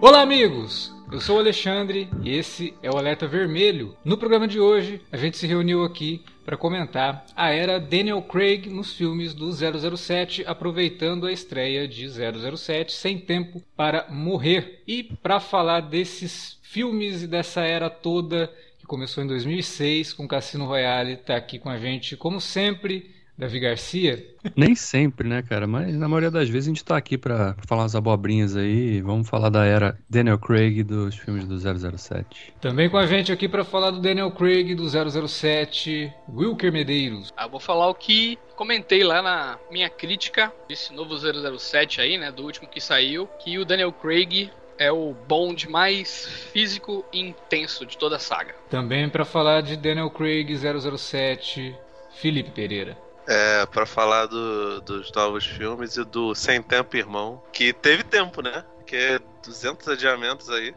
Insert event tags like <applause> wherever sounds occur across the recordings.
Olá, amigos! Eu sou o Alexandre e esse é o Alerta Vermelho. No programa de hoje, a gente se reuniu aqui para comentar a era Daniel Craig nos filmes do 007, aproveitando a estreia de 007 Sem Tempo para Morrer. E para falar desses filmes e dessa era toda que começou em 2006 com Cassino Royale, está aqui com a gente, como sempre, Davi Garcia. Nem sempre, né, cara? Mas na maioria das vezes a gente tá aqui pra falar umas abobrinhas aí. Vamos falar da era Daniel Craig dos filmes do 007. Também com a gente aqui para falar do Daniel Craig do 007, Wilker Medeiros. Ah, vou falar o que comentei lá na minha crítica desse novo 007 aí, né, do último que saiu, que o Daniel Craig é o Bond mais físico e intenso de toda a saga. Também para falar de Daniel Craig 007, Felipe Pereira. É, pra falar do, dos novos filmes e do Sem Tempo Irmão, que teve tempo, né? Que é 200 adiamentos aí.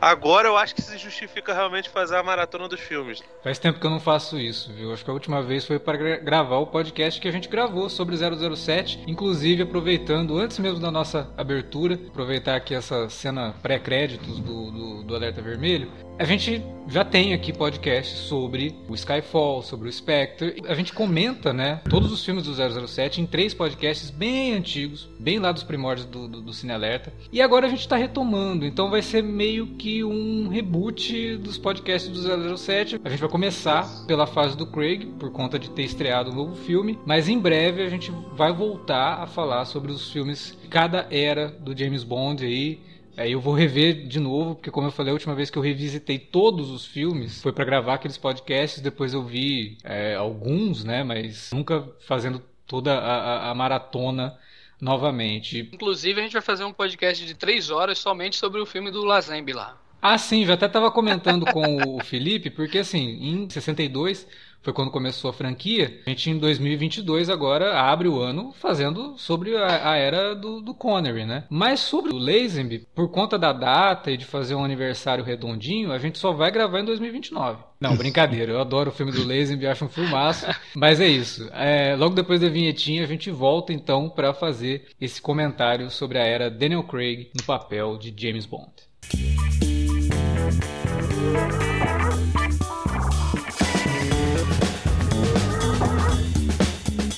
Agora eu acho que se justifica realmente fazer a maratona dos filmes. Faz tempo que eu não faço isso, viu? Acho que a última vez foi para gra gravar o podcast que a gente gravou sobre 007, inclusive aproveitando, antes mesmo da nossa abertura, aproveitar aqui essa cena pré-créditos do, do, do Alerta Vermelho, a gente já tem aqui podcast sobre o Skyfall, sobre o Spectre. A gente comenta, né, todos os filmes do 007 em três podcasts bem antigos, bem lá dos primórdios do, do, do Cine Alerta. E agora a gente está retomando, então vai ser meio que um reboot dos podcasts do 007. A gente vai começar pela fase do Craig, por conta de ter estreado um novo filme, mas em breve a gente vai voltar a falar sobre os filmes cada era do James Bond aí Aí eu vou rever de novo, porque como eu falei a última vez que eu revisitei todos os filmes, foi para gravar aqueles podcasts, depois eu vi é, alguns, né, mas nunca fazendo toda a, a, a maratona novamente. Inclusive a gente vai fazer um podcast de três horas somente sobre o filme do Lazembe lá. Ah, sim, já até estava comentando com o Felipe, porque assim, em 62 foi quando começou a franquia. A gente em 2022 agora abre o ano fazendo sobre a, a era do, do Connery, né? Mas sobre o Lazenby, por conta da data e de fazer um aniversário redondinho, a gente só vai gravar em 2029. Não, brincadeira. Eu adoro o filme do Lazenby, acho um filmaço. Mas é isso. É, logo depois da vinhetinha, a gente volta então para fazer esse comentário sobre a era Daniel Craig no papel de James Bond.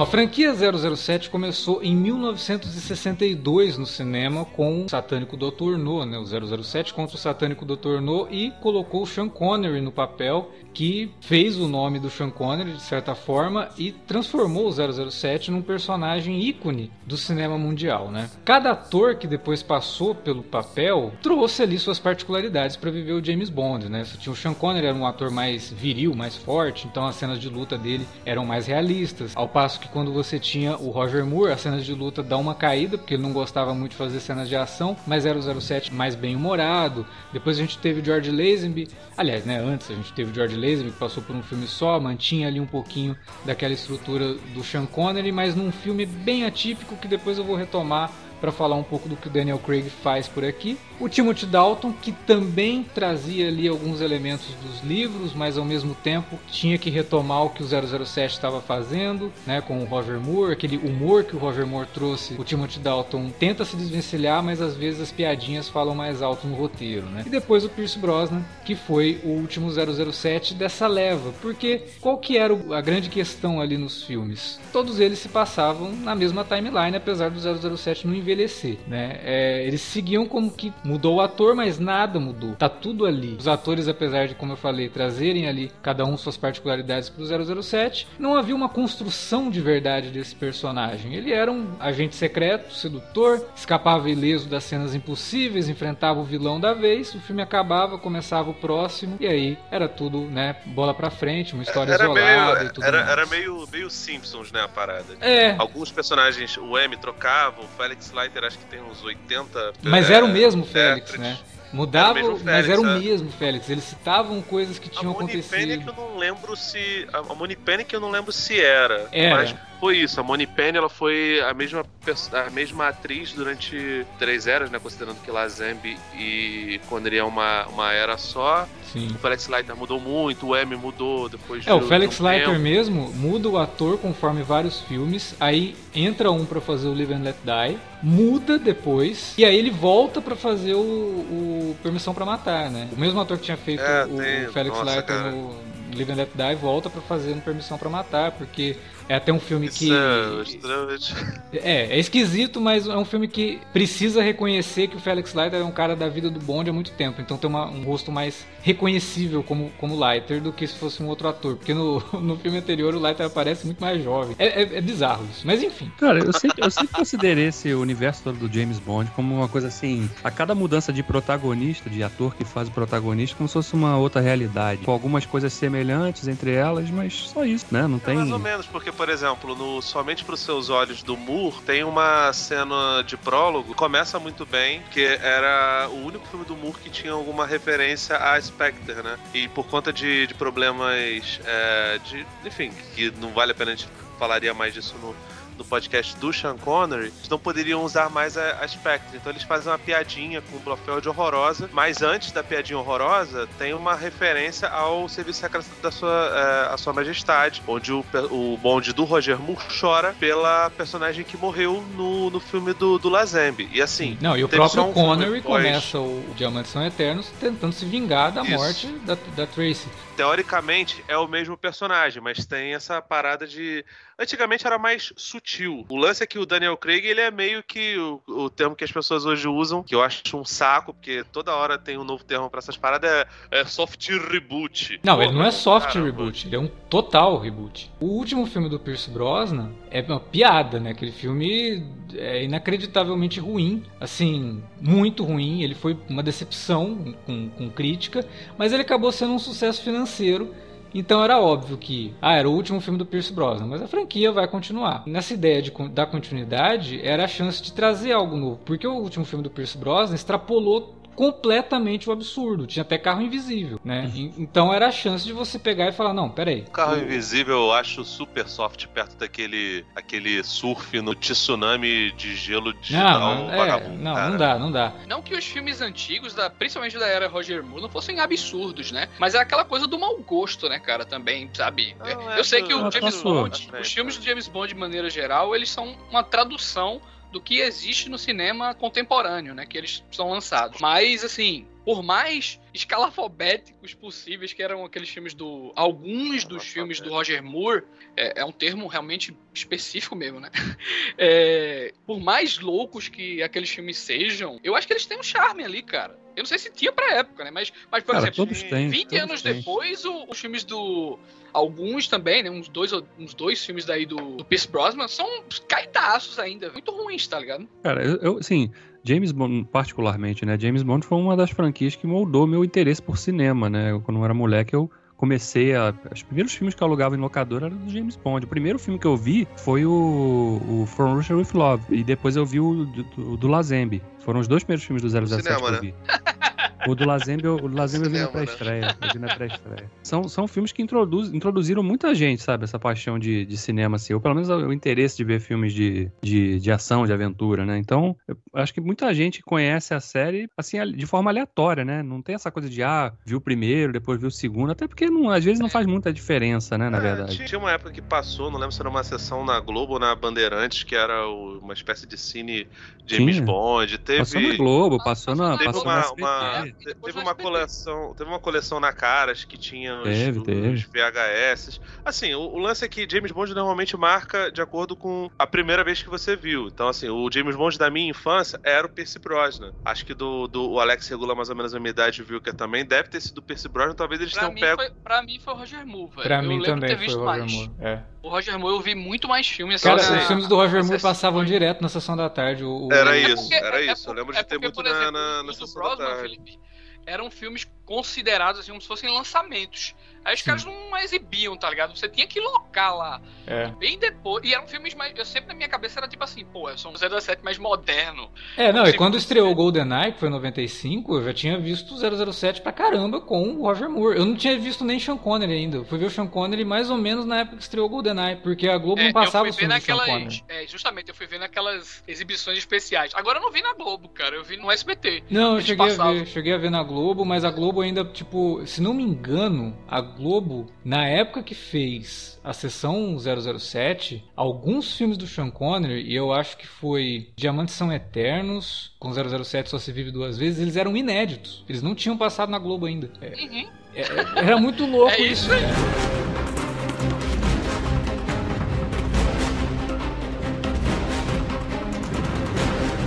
A franquia 007 começou em 1962 no cinema com o satânico Dr. No, né, o 007 contra o satânico Dr. No e colocou o Sean Connery no papel que fez o nome do Sean Connery de certa forma e transformou o 007 num personagem ícone do cinema mundial, né? Cada ator que depois passou pelo papel trouxe ali suas particularidades para viver o James Bond, né? O Sean Connery era um ator mais viril, mais forte, então as cenas de luta dele eram mais realistas, ao passo que quando você tinha o Roger Moore, as cenas de luta dão uma caída, porque ele não gostava muito de fazer cenas de ação, mas era o 07 mais bem humorado. Depois a gente teve o George Lazenby, aliás, né, antes a gente teve o George Lazenby que passou por um filme só, mantinha ali um pouquinho daquela estrutura do Sean Connery, mas num filme bem atípico que depois eu vou retomar para falar um pouco do que o Daniel Craig faz por aqui. O Timothy Dalton, que também trazia ali alguns elementos dos livros, mas ao mesmo tempo tinha que retomar o que o 007 estava fazendo, né, com o Roger Moore, aquele humor que o Roger Moore trouxe. O Timothy Dalton tenta se desvencilhar, mas às vezes as piadinhas falam mais alto no roteiro, né? E depois o Pierce Brosnan, que foi o último 007 dessa leva, porque qual que era a grande questão ali nos filmes? Todos eles se passavam na mesma timeline, apesar do 007 não envelhecer, né? É, eles seguiam como que mudou o ator, mas nada mudou. Tá tudo ali. Os atores, apesar de, como eu falei, trazerem ali cada um suas particularidades pro 007, não havia uma construção de verdade desse personagem. Ele era um agente secreto, sedutor, escapava ileso das cenas impossíveis, enfrentava o vilão da vez, o filme acabava, começava o próximo, e aí era tudo, né, bola pra frente, uma história era isolada meio, e tudo era, mais. era meio, meio Simpsons, né, a parada. É, Alguns personagens, o M trocava, o Felix Acho que tem uns 80... mas era o mesmo é, Félix, né? Mudava, Era o mesmo mas Félix, era o é. mesmo Félix. Eles citavam coisas que A tinham Penny acontecido. que eu não lembro se. A Moni Penny que eu não lembro se era. Era. Mas foi isso. A Moni Penny ela foi a mesma, a mesma atriz durante três eras, né? Considerando que Lazembe e Connery é uma, uma era só. Sim. O Felix Leiter mudou muito, o M mudou depois É, o de- Felix de um Leiter tempo. mesmo muda o ator conforme vários filmes, aí entra um pra fazer o Live and Let Die, muda depois, e aí ele volta pra fazer o, o Permissão pra Matar, né? O mesmo ator que tinha feito É, o, tem- o Felix nossa, Leiter cara. no Live and Let Die volta pra fazer no Permissão pra Matar, porque é até um filme Isso que é extremamente. É, é esquisito, mas é um filme que precisa reconhecer que o Felix Leiter é um cara da vida do Bond há muito tempo. Então tem uma- um rosto mais reconhecível como, como Leiter do que se fosse um outro ator. Porque no, <laughs> no filme anterior o Leiter aparece muito mais jovem. É, é- é bizarro isso, mas enfim. Cara, eu sempre, eu sempre considerei esse universo todo do James Bond como uma coisa assim, a cada mudança de protagonista, de ator que faz o protagonista, como se fosse uma outra realidade. Com algumas coisas semelhantes entre elas, mas só isso, né? Não É tem. mais ou menos, porque, por exemplo, no Somente pros Seus Olhos do Moore, tem uma cena de prólogo, começa muito bem, que era o único filme do Moore que tinha alguma referência a Spectre, né? E por conta de, de problemas é, de. Enfim, que não vale a pena a gente falaria mais disso no. No podcast do Sean Connery, eles não poderiam usar mais a, a Spectre. Então eles fazem uma piadinha com o Blofeld horrorosa. Mas antes da piadinha horrorosa, tem uma referência ao Serviço Secreto da sua, é, a sua Majestade, onde o, o bonde do Roger Moore chora pela personagem que morreu no, no filme do, do Lazembe. E assim, Não, e o próprio um Connery começa o Diamantes São Eternos tentando se vingar da Isso. morte da, da Tracy. teoricamente é o mesmo personagem, mas tem essa parada de. Antigamente era mais sutil. O lance é que o Daniel Craig, ele é meio que o, o termo que as pessoas hoje usam, que eu acho um saco, porque toda hora tem um novo termo pra essas paradas, é, é soft reboot. Não, Pô, ele não é soft caramba. reboot, ele é um total reboot. O último filme do Pierce Brosnan é uma piada, né? Aquele filme é inacreditavelmente ruim, assim, muito ruim. Ele foi uma decepção com, com crítica, mas ele acabou sendo um sucesso financeiro. Então era óbvio que, ah, era o último filme do Pierce Brosnan, mas a franquia vai continuar. Nessa ideia de da continuidade, era a chance de trazer algo novo, porque o último filme do Pierce Brosnan extrapolou completamente o absurdo, tinha até carro invisível, né? E- Então era a chance de você pegar e falar, não, peraí. O carro o- invisível eu acho super soft perto daquele aquele surf no tsunami de gelo digital Não, não, é, vagabundo. não, cara. não dá, não dá. Não que os filmes antigos, da, principalmente da era Roger Moore, não fossem absurdos, né? Mas é aquela coisa do mau gosto, né, cara, também, sabe? Não, É, é eu sei que o James passou. Bond, É, os filmes do James Bond, de maneira geral, eles são uma tradução do que existe no cinema contemporâneo, né? Que eles são lançados. Mas, assim, por mais escalafobéticos possíveis que eram aqueles filmes do. Alguns dos filmes do Roger Moore, é, é um termo realmente específico mesmo, né? <laughs> É, por mais loucos que aqueles filmes sejam, eu acho que eles têm um charme ali, cara. Eu não sei se tinha pra época, né? Mas, mas por Cara, exemplo, todos têm. 20 todos anos têm. depois, o- os filmes do. Alguns também, né? Uns dois, uns dois filmes daí do, do Pierce Brosnan são caidaços ainda. Muito ruins, tá ligado? Cara, eu, eu assim, James Bond, particularmente, né? James Bond foi uma das franquias que moldou meu interesse por cinema, né? Eu, quando eu era moleque, eu comecei a. Os primeiros filmes que eu alugava em locadora eram do James Bond. O primeiro filme que eu vi foi o, o From Russia with Love. E depois eu vi o do, do, do Lazembe. Foram os dois primeiros filmes do 007 cinema, que eu né? <laughs> O do Lazembe, eu- o do Lazembe eu vi na né? pré-estreia. Eu vi na pré-estreia. São, são filmes que introduz, introduziram muita gente, sabe? Essa paixão de, de cinema, assim. Ou pelo menos o, interesse de ver filmes de, de, de ação, de aventura, né? Então, eu acho que muita gente conhece a série, assim, de forma aleatória, né? Não tem essa coisa de, ah, viu o primeiro, depois viu o segundo. Até porque, não, às vezes, não faz muita diferença, né? Na É, verdade. tinha- Tinha uma época que passou, não lembro se era uma sessão na Globo ou na Bandeirantes, que era uma espécie de cine James Tinha. Bond. Teve, Passou na Globo, passou na, passou uma, na uma- SBT. te- Teve uma coleção, teve uma coleção na Caras que tinha os, Teve, os. VHS. Assim, o, o lance é que James Bond normalmente marca de acordo com a primeira vez que você viu. Então, assim, o James Bond da minha infância era o Percy Brosnan. Acho que do, do o Alex regula mais ou menos a minha idade viu que também deve ter sido o Percy Brosnan. Talvez eles Pra tenham mim, pego. foi, pra mim foi o Roger Moore, velho. Pra eu mim lembro de também ter foi visto o Roger mais. Moore. É. O Roger Moore eu vi muito mais filmes. Cara, assim, os filmes do Roger Moore passavam direto na sessão da tarde. O, o- Era É isso, porque- era é isso. Eu lembro é de ter porque, muito na, na, na sessão da tarde. Felipe, eram filmes considerados assim como se fossem lançamentos. Aí os Sim. caras não exibiam, tá ligado? Você tinha que locar lá. É. Bem depois. E eram filmes mais. Eu sempre na minha cabeça era tipo assim, pô, são 007 mais moderno. É, não, e se quando estreou o GoldenEye, que foi em 95, eu já tinha visto o 007 pra caramba com o Roger Moore. Eu não tinha visto nem Sean Connery ainda. Eu fui ver o Sean Connery mais ou menos na época que estreou o GoldenEye, porque a Globo É, não passava os filmes do Sean naquelas. Connery. É, justamente, eu fui ver naquelas exibições especiais. Agora eu não vi na Globo, cara. Eu vi no SBT. Não, eu cheguei a ver, cheguei a ver na Globo, mas a Globo ainda, tipo, se não me engano, a Globo, na época que fez a sessão 007, alguns filmes do Sean Connery, e eu acho que foi Diamantes São Eternos, com 007 Só Se Vive Duas Vezes, eles eram inéditos. Eles não tinham passado na Globo ainda. É, Uhum. é- era muito louco É isso, isso.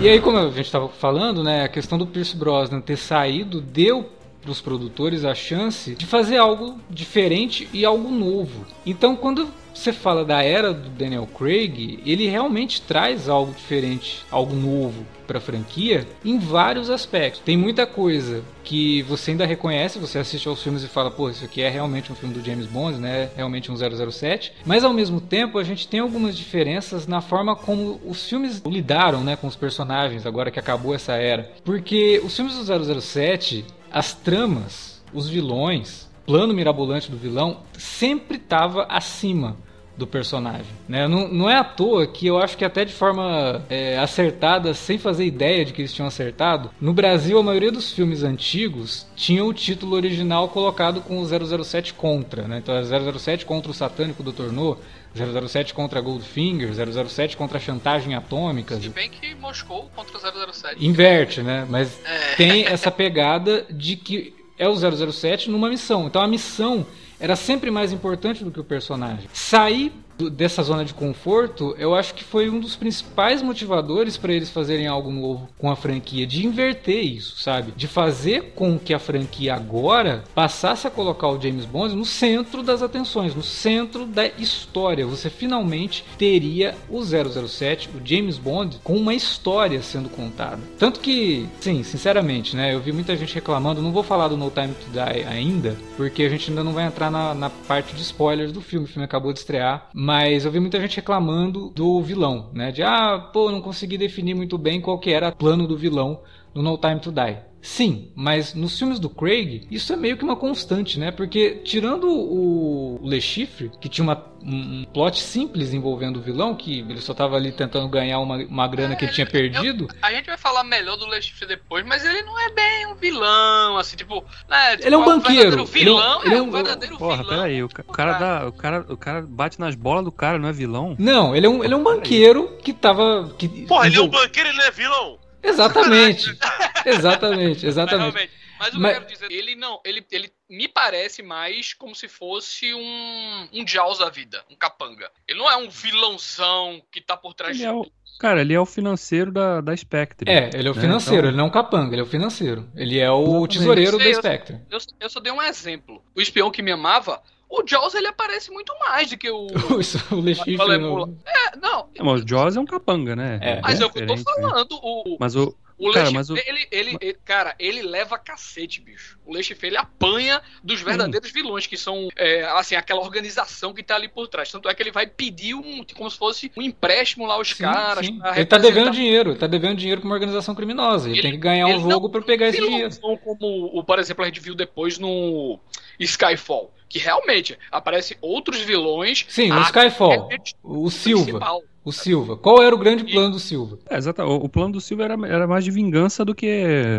E aí, como a gente estava falando, né, a questão do Pierce Brosnan ter saído deu para os produtores a chance de fazer algo diferente e algo novo. Então, quando você fala da era do Daniel Craig, ele realmente traz algo diferente, algo novo para a franquia em vários aspectos. Tem muita coisa que você ainda reconhece, você assiste aos filmes e fala, pô, isso aqui é realmente um filme do James Bond, né? Realmente um 007. Mas ao mesmo tempo, a gente tem algumas diferenças na forma como os filmes lidaram, né, com os personagens agora que acabou essa era. Porque os filmes do 007, as tramas, os vilões, plano mirabolante do vilão sempre estava acima do personagem. Né? Não, não é à toa que eu acho que até de forma é, acertada, sem fazer ideia de que eles tinham acertado, no Brasil a maioria dos filmes antigos tinha o título original colocado com o 007 contra. Né? Então é 007 contra o satânico Dr. No, 007 contra Goldfinger, 007 contra a chantagem atômica. Se bem que Moscou contra 007. Inverte, né? Mas É. tem <laughs> essa pegada de que é o 007 numa missão. Então a missão era sempre mais importante do que o personagem. Sair dessa zona de conforto, eu acho que foi um dos principais motivadores para eles fazerem algo novo com a franquia, de inverter isso, sabe? De fazer com que a franquia agora passasse a colocar o James Bond no centro das atenções, no centro da história. Você finalmente teria o 007, o James Bond, com uma história sendo contada. Tanto que, sim, sinceramente, né? Eu vi muita gente reclamando, não vou falar do No Time to Die ainda, porque a gente ainda não vai entrar na, na parte de spoilers do filme, o filme acabou de estrear, mas eu vi muita gente reclamando do vilão, né? De, ah, pô, não consegui definir muito bem qual que era o plano do vilão no No Time to Die. Sim, mas nos filmes do Craig, isso é meio que uma constante, né? Porque tirando o, Le Chiffre, que tinha uma, um, plot simples envolvendo o vilão, que ele só tava ali tentando ganhar uma, uma grana que ele tinha perdido, A gente vai falar melhor do Le Chiffre depois, mas ele não é bem um vilão, assim, tipo. Né, tipo, Ele é um banqueiro. verdadeiro vilão Ele é um- ele é é um um- verdadeiro Porra, vilão. peraí, o, ca- o cara dá, o, cara, o cara bate nas bolas do cara, não é vilão? Não, ele é um, ele é um banqueiro que tava. Que, Porra, ele é um banqueiro, ele não é vilão. Exatamente. exatamente, Mas, exatamente. realmente, mas o que Mas- eu quero dizer, ele não, ele, ele me parece mais como se fosse um, um Jaws da vida, um capanga. Ele não é um vilãozão que tá por trás Ele de é o, cara, ele é o financeiro da, da Spectre. É, ele é o né? financeiro, Então- ele não é um capanga, ele é o financeiro. Ele é o Exatamente. tesoureiro da Sei, eu- Spectre. Eu, eu só dei um exemplo. O espião que me amava, o Jaws ele aparece muito mais do que o. <laughs> O Le Chiffre Falei, no- mula. É, não. É, mas o Jaws é um capanga, né? É. Mas bem é o que eu tô né? falando. O, Mas o, O Cara, mas o- ele, ele, ele- cara, ele leva cacete, bicho. O Lechifre, ele apanha dos verdadeiros vilões, que são, é, assim, aquela organização que tá ali por trás. Tanto é que ele vai pedir um, como se fosse um empréstimo lá aos Sim, caras. sim. Ele tá devendo dinheiro, ele tá devendo dinheiro pra uma organização criminosa. Ele, Ele- tem que ganhar um jogo pra pegar esse dinheiro. como, o, por exemplo, a gente viu depois no Skyfall, que realmente aparecem outros vilões. Sim, o Ah, Skyfall, é o Silva, principal. O Silva. Qual era o grande plano do Silva? É, exato. O, o plano do Silva era, era mais de vingança do que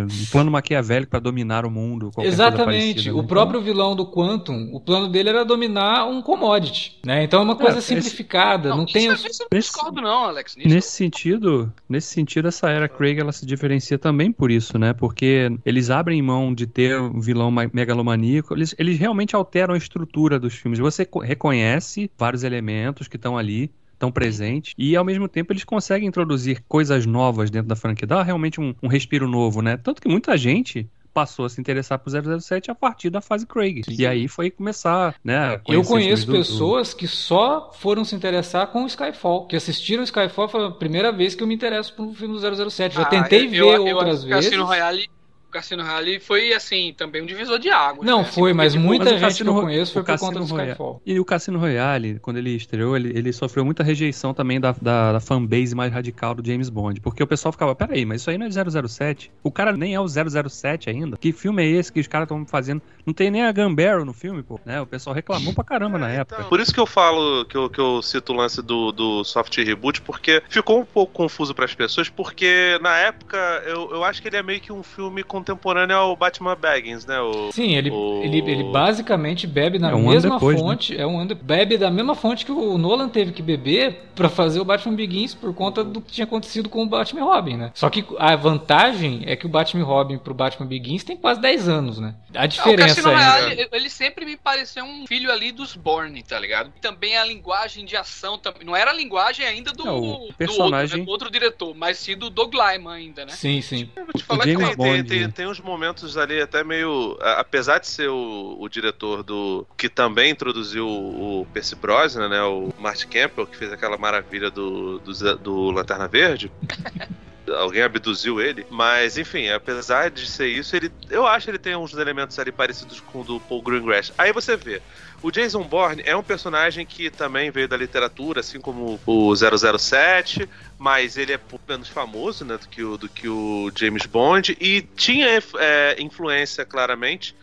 um plano maquiavélico pra dominar o mundo. Exatamente. parecida, O né? próprio vilão do Quantum, o plano dele era dominar um commodity, né? Então é uma coisa esse- simplificada, não, tem isso, os... isso eu não Nesse- discordo, não, Alex. Então, nisso. Nesse sentido, nesse sentido, essa era Craig ela se diferencia também por isso, né? Porque eles abrem mão de ter um vilão ma- megalomaníaco, eles, eles realmente alteram a estrutura dos filmes. Você co- reconhece vários elementos que estão ali, estão presentes, e ao mesmo tempo eles conseguem introduzir coisas novas dentro da franquia, dá realmente um, um respiro novo, né? Tanto que muita gente passou a se interessar por 007 a partir da fase Craig. E aí foi começar, né? a Eu conheço filmes do- pessoas que só foram se interessar com o Skyfall, que assistiram o Skyfall, foi a primeira vez que eu me interesso por um filme do 007. Já Ah, tentei eu- ver eu- eu outras o vezes. Cassino Royale, o Cassino Royale foi, assim, também um divisor de águas. Não né? Assim, foi, mas porque, tipo, muita mas o gente que Cassino eu conheço foi o por conta do Skyfall. E o Cassino Royale, quando ele estreou, ele, ele sofreu muita rejeição também da, da, da fanbase mais radical do James Bond. Porque o pessoal ficava, peraí, mas isso aí não é 007? O cara nem é o 007 ainda. Que filme é esse que os caras estão fazendo? Não tem nem a Gambaro no filme, pô. Né? O pessoal reclamou pra caramba na época. Por isso que eu falo, que eu, que eu cito o lance do, do soft reboot, porque ficou um pouco confuso pras pessoas, porque na época eu, eu acho que ele é meio que um filme contemporâneo ao Batman Baggins, né? O, Sim, ele, O- ele, ele basicamente bebe na É um mesma depois, né? fonte, é um ano, de- bebe da mesma fonte que o Nolan teve que beber pra fazer o Batman Begins por conta do que tinha acontecido com o Batman Robin, né? Só que a vantagem é que o Batman Robin pro Batman Begins tem quase 10 anos, né? A Ah, o diferença Cassino aí. Royale, ele sempre me pareceu um filho ali dos Bourne, tá ligado? Também a linguagem de ação também. Não era a linguagem ainda do, É, o do outro, personagem- né, do outro diretor, mas sim do Doug Lyman ainda, né? Sim, sim. Eu vou te O falar que James tem, tem, Bond. tem, tem uns momentos ali até meio. Apesar de ser o, o diretor do. que também introduziu o Percy Brosnan, né? O Martin Campbell, que fez aquela maravilha do, do, do Lanterna Verde. <laughs> Alguém abduziu ele, mas enfim, apesar de ser isso, ele, eu acho que ele tem uns elementos ali parecidos com o do Paul Greengrass. Aí você vê, o Jason Bourne é um personagem que também veio da literatura, assim como o 007, mas ele é menos famoso né, do, que o, do que o James Bond e tinha é, influência claramente,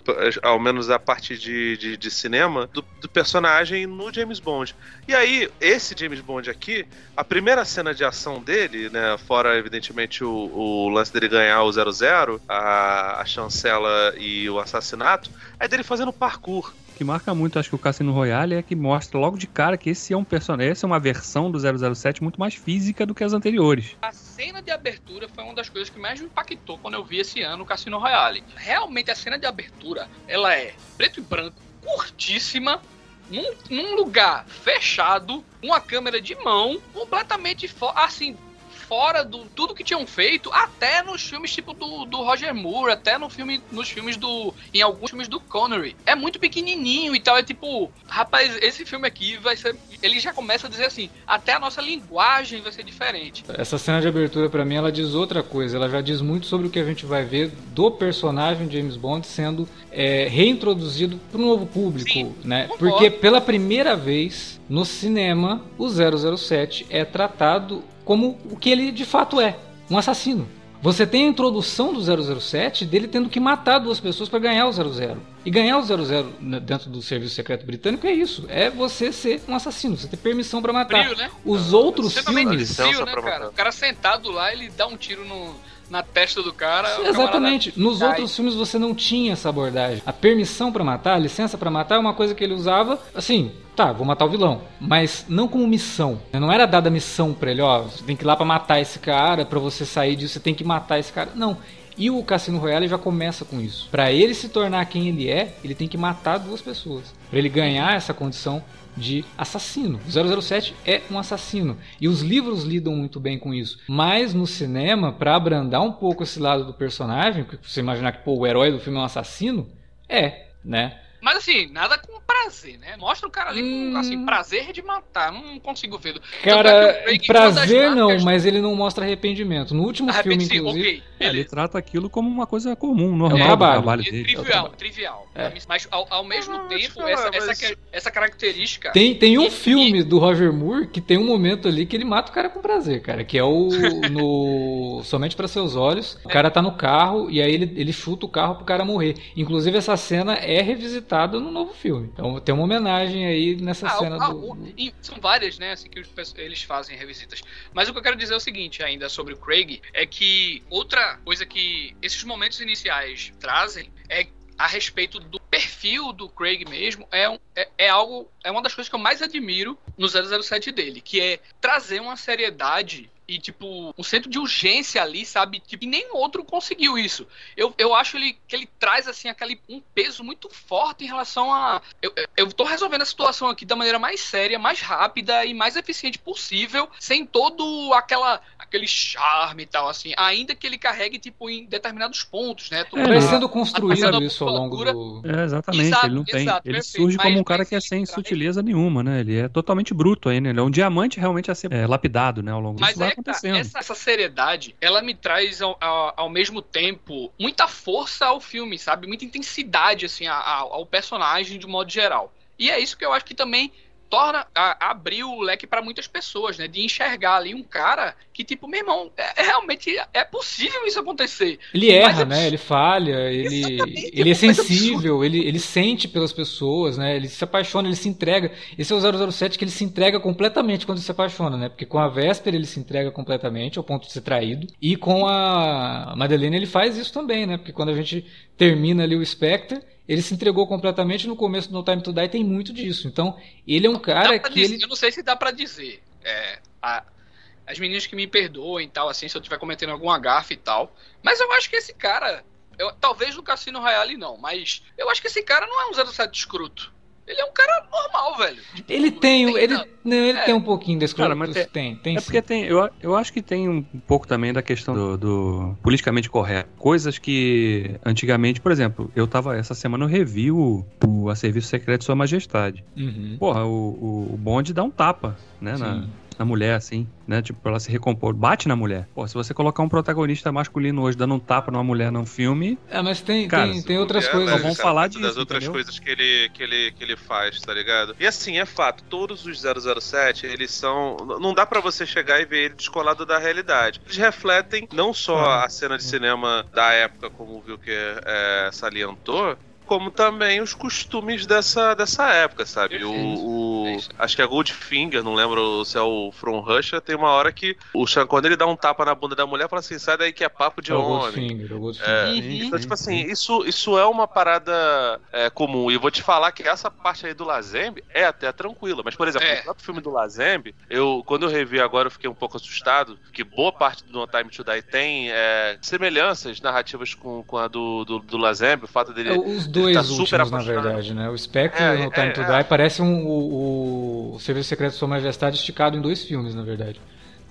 ao menos a partir de, de, de cinema, do, do, personagem no James Bond. E aí, esse James Bond aqui, a primeira cena de ação dele, né, fora evidentemente o, o lance dele ganhar o 00, a, a chancela e o assassinato, é dele fazendo parkour que marca muito, acho que o Cassino Royale é que mostra logo de cara que esse é um personagem, essa é uma versão do 007 muito mais física do que as anteriores. A cena de abertura foi uma das coisas que mais me impactou quando eu vi esse ano o Cassino Royale. Realmente a cena de abertura, ela é preto e branco, curtíssima, num, num lugar fechado, uma câmera de mão, completamente assim fora do tudo que tinham feito, até nos filmes tipo do, do Roger Moore, até no filme, nos filmes do. em alguns filmes do Connery. É muito pequenininho e tal. É tipo, rapaz, esse filme aqui vai ser. Ele já começa a dizer assim, até a nossa linguagem vai ser diferente. Essa cena de abertura, para mim, ela diz outra coisa. Ela já diz muito sobre o que a gente vai ver do personagem James Bond sendo é, reintroduzido para um novo público, Sim, né? concordo. Porque pela primeira vez no cinema, o 007 é tratado como o que ele de fato é, um assassino. Você tem a introdução do 007 dele tendo que matar duas pessoas para ganhar o 00. E ganhar o 00 dentro do serviço secreto britânico é isso, é você ser um assassino, você ter permissão para matar. Frio, né? Os outros Você também filmes frio, Licença né, cara? O cara sentado lá, ele dá um tiro no, na testa do cara. Exatamente. Nos cai. outros filmes você não tinha essa abordagem. A permissão pra matar, a licença pra matar é uma coisa que ele usava, assim, tá, vou matar o vilão, mas não como missão. Não era dada missão pra ele, ó, você tem que ir lá pra matar esse cara, pra você sair disso, você tem que matar esse cara. Não. E o Cassino Royale já começa com isso. Pra ele se tornar quem ele é, ele tem que matar duas pessoas. Pra ele ganhar essa condição de assassino. O 007 é um assassino. E os livros lidam muito bem com isso. Mas no cinema, para abrandar um pouco esse lado do personagem, porque você imaginar que pô, o herói do filme é um assassino, é, né? Mas assim, nada com prazer, né? Mostra o cara ali com, assim, Hum. prazer de matar. Não consigo ver. É Cara, das prazer não, marcas- mas ele não mostra arrependimento. No último filme, inclusive. ok. É, ele trata aquilo como uma coisa comum, normal É o do trabalho. trabalho É dele. trivial, trabalho. trivial. É. Mas ao, ao mesmo Ah, tempo, essa, mas- essa, essa característica. Tem, tem um E- filme do Roger Moore que tem um momento ali que ele mata o cara com prazer, cara. Que é o <laughs> no Somente para Seus Olhos. O cara tá no carro e aí ele, ele chuta o carro pro cara morrer. Inclusive, essa cena é revisitada no novo filme. Então tem uma homenagem aí nessa Ah, cena ah, do. e são várias, né, assim, que os eles fazem revisitas. Mas o que eu quero dizer é o seguinte, ainda sobre o Craig, é que outra coisa que esses momentos iniciais trazem é a respeito do perfil do Craig mesmo, é, um- é, é algo, é uma das coisas que eu mais admiro no 007 dele, que é trazer uma seriedade e, tipo, um centro de urgência ali, sabe? Tipo, e nenhum outro conseguiu isso. Eu, eu acho ele, que ele traz, assim, aquele, um peso muito forte em relação a. Eu, eu- tô resolvendo a situação aqui da maneira mais séria, mais rápida e mais eficiente possível, sem todo aquela, aquele charme e tal, assim. Ainda que ele carregue, tipo, em determinados pontos, né? Tu- É, Vai ele- sendo construído isso ao longo do. É, exatamente, Exato, ele não tem. exato, ele perfeito. surge como Mas- um cara mas que é sem sutileza nenhuma, né? Ele é totalmente bruto ainda. Ele é um diamante realmente a ser é, lapidado, né? Ao longo Mas disso vai é que tá, acontecendo. essa, essa seriedade, ela me traz ao, ao, ao mesmo tempo muita força ao filme, sabe? Muita intensidade, assim, a- a- ao personagem de um modo geral. E é isso que eu acho que também torna, a, abriu o leque pra muitas pessoas, né? De enxergar ali um cara que, tipo, meu irmão, é, é realmente é possível isso acontecer. Ele erra, é né? Ele falha, ele, Exatamente, ele é é sensível, ele, ele sente pelas pessoas, né? Ele se apaixona, ele se entrega. Esse é o 007 que ele se entrega completamente quando se apaixona, né? Porque com a Vesper ele se entrega completamente ao ponto de ser traído. E com a Madeleine ele faz isso também, né? Porque quando a gente termina ali o Spectre, ele se entregou completamente. No começo do No Time to Die tem muito disso. Então, ele é um cara que dizer- ele Eu não sei se dá pra dizer. É, a- as meninas que me perdoem e tal, assim, se eu estiver cometendo alguma gafe e tal. Mas eu acho que esse cara. eu- talvez no Cassino Royale não, mas eu acho que esse cara não é um 07 escroto. Ele é um cara normal, velho. Tipo, ele tem, não ele, não, ele É. tem um pouquinho desse Cara, mas é- tem, tem É sim. porque tem, eu, eu acho que tem um pouco também da questão do, do politicamente correto. Coisas que antigamente, por exemplo, eu tava, essa semana eu revi o, o A Serviço Secreto de Sua Majestade. Uhum. Porra, o, o, o Bond dá um tapa, né, na. Na mulher, assim, né, tipo, pra ela se recompor, bate na mulher. Pô, se você colocar um protagonista masculino hoje dando um tapa numa mulher num filme, É, mas tem, Cara, tem, tem outras É, coisas. mas, vamos cara, falar das disso, outras entendeu? coisas que ele, que, ele, que ele faz, tá ligado? E assim, é fato, todos os 007, eles são. Não dá pra você chegar e ver ele descolado da realidade. Eles refletem não só Ah. a cena de cinema da época, como o Vilker é, salientou. Como também os costumes dessa, dessa época, sabe? O, o- É acho que a Goldfinger, não lembro se é o From Russia, tem uma hora que o Sean Connery dá um tapa na bunda da mulher e fala assim: sai daí que é papo de É o homem. Goldfinger, é o Goldfinger. É, Uhum. então, tipo assim, isso, isso é uma parada é, comum. E eu vou te falar que essa parte aí do Lazembe é até tranquila. Mas, por exemplo, É. no próprio filme do Lazembe, eu, quando eu revi agora, eu fiquei um pouco assustado, que boa parte do No Time to Die tem é, semelhanças narrativas com, com a do, do, do Lazembe, o fato dele. É, os dois tá super últimos, na verdade, né? O Spectre É, e o No Time é, to é. Die parece um, o, o Serviço Secreto de Sua Majestade esticado em dois filmes, na verdade.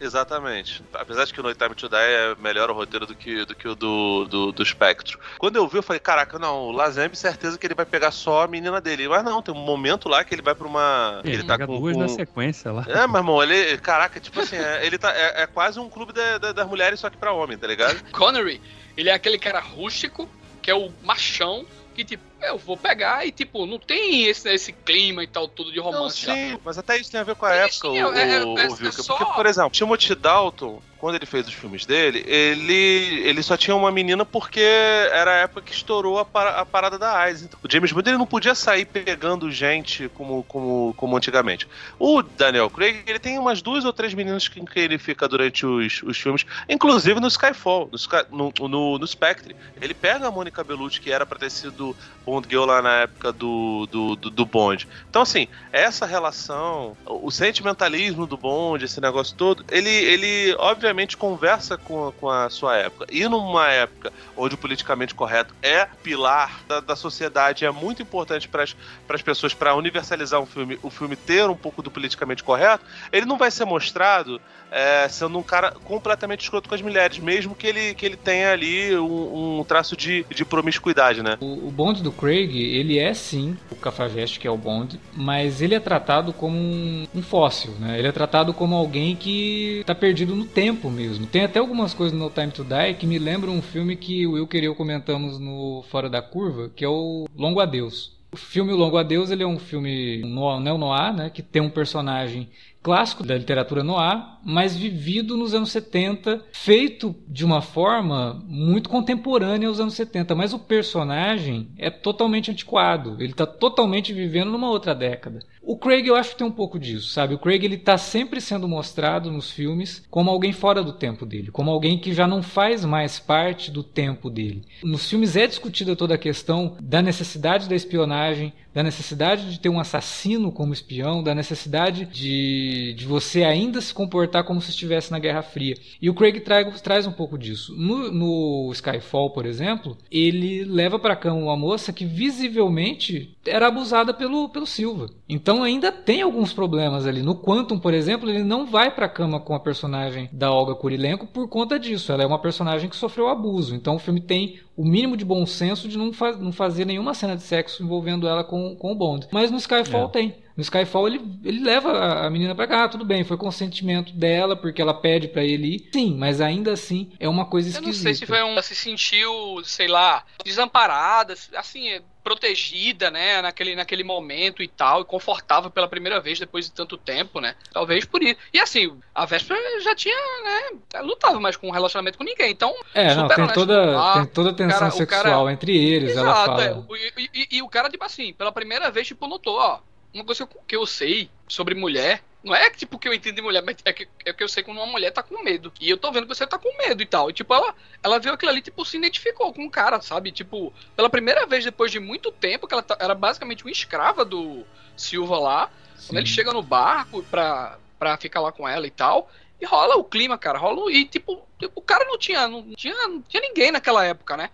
Exatamente. Apesar de que o No Time to Die é melhor o roteiro do que, do que o do, do, do Spectro. Quando eu vi, eu falei, caraca, não, o Lazembe, certeza que ele vai pegar só a menina dele. Mas não, tem um momento lá que ele vai pra uma. ele, Ele, tá pega com. duas com- na sequência lá. É, meu irmão, ele. Caraca, tipo assim, é, ele tá. É, é quase um clube da- da- das mulheres, só que pra homem, tá ligado? Connery, ele é aquele cara rústico, que é o machão, que tipo, eu vou pegar e tipo, não tem esse, esse clima e tal, tudo de Não, romance. já. sim, mas até isso tem a ver com a época, sim, o, é- é- o, é- o é só- Porque, por exemplo, Timothy Dalton, quando ele fez os filmes dele, ele, ele só tinha uma menina porque era a época que estourou a, para- a parada da AIDS. Então, o James Bond ele não podia sair pegando gente como, como, como antigamente. O Daniel Craig, ele tem umas duas ou três meninas com que ele fica durante os, os filmes, inclusive no Skyfall, no, no, no, no Spectre. Ele pega a Mônica Bellucci, que era pra ter sido Bond Girl lá na época do, do, do, do Bond. Então, assim, essa relação, o sentimentalismo do Bond, esse negócio todo, ele, ele obviamente conversa com, a- com a sua época. E numa época onde o politicamente correto é pilar da, da sociedade, é muito importante para as pessoas, para universalizar um filme, o filme ter um pouco do politicamente correto, ele não vai ser mostrado é, sendo um cara completamente escroto com as mulheres, mesmo que ele, que ele tenha ali um, um traço de, de promiscuidade, né? O, o Bond do Craig, ele é sim o Cafajeste, que é o Bond, mas ele é tratado como um, um fóssil, né? Ele é tratado como alguém que tá perdido no tempo mesmo. Tem até algumas coisas no Time to Die que me lembram um filme que o Will e eu comentamos no Fora da Curva, que é o Longo Adeus. O filme Longo Adeus ele é um filme neo-noir, né, que tem um personagem clássico da literatura noir, mas vivido nos anos 70, feito de uma forma muito contemporânea aos anos 70, mas o personagem é totalmente antiquado, ele está totalmente vivendo numa outra década. O Craig eu acho que tem um pouco disso, sabe? O Craig ele tá sempre sendo mostrado nos filmes como alguém fora do tempo dele, como alguém que já não faz mais parte do tempo dele. Nos filmes é discutida toda a questão da necessidade da espionagem, da necessidade de ter um assassino como espião, da necessidade de, de você ainda se comportar como se estivesse na Guerra Fria. E o Craig traz, traz um pouco disso. No, no Skyfall, por exemplo, ele leva para cama uma moça que visivelmente era abusada pelo, pelo Silva. Então ainda tem alguns problemas ali. No Quantum, por exemplo, ele não vai para cama com a personagem da Olga Kurilenko por conta disso. Ela é uma personagem que sofreu abuso. Então o filme tem o mínimo de bom senso de não, fa não fazer nenhuma cena de sexo envolvendo ela com, com o Bond. Mas no Skyfall é. tem. No Skyfall ele, ele leva a menina pra cá, ah, tudo bem, foi consentimento dela, porque ela pede para ele ir. Sim, mas ainda assim é uma coisa esquisita. Eu não sei se foi um. Ela se sentiu, sei lá, desamparada, assim, protegida, né, naquele, naquele momento e tal, e confortável pela primeira vez depois de tanto tempo, né? Talvez por isso. E assim, a Vespa já tinha, né, lutava mais com um relacionamento com ninguém, então... É, não, tem toda, lá, tem toda a tensão cara, sexual cara, entre eles, exato, ela fala. É, e, e, e, o cara, tipo assim, pela primeira vez, tipo, notou, ó, uma coisa que eu sei sobre mulher não é tipo que eu entendo de mulher, mas é que, é que eu sei quando uma mulher tá com medo. E eu tô vendo que você tá com medo e tal. E tipo, ela, ela viu aquilo ali, tipo, se identificou com o cara, sabe? Tipo, pela primeira vez depois de muito tempo, que ela tá, era basicamente uma escrava do Silva lá. Sim. Quando ele chega no barco pra, pra ficar lá com ela e tal. E rola o clima, cara. Rola. E tipo, tipo o cara não tinha, não tinha, não tinha ninguém naquela época, né?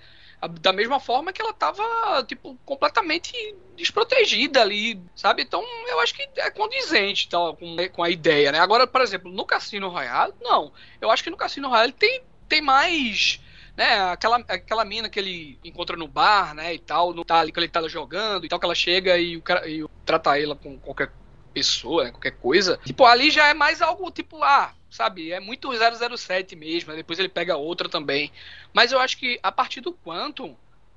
Da mesma forma que ela tava, tipo, completamente desprotegida ali, sabe? Então, eu acho que é condizente tal, com, com a ideia, né? Agora, por exemplo, no Cassino Royale, não. Eu acho que no Cassino Royale tem, tem mais né, aquela, aquela mina que ele encontra no bar, né, e tal, no tá ali que ele tá jogando e tal, que ela chega e o e trata ela com qualquer pessoa, né, qualquer coisa. Tipo, ali já é mais algo tipo, ah, sabe? É muito 007 mesmo. Depois ele pega outra também. Mas eu acho que a partir do Quantum,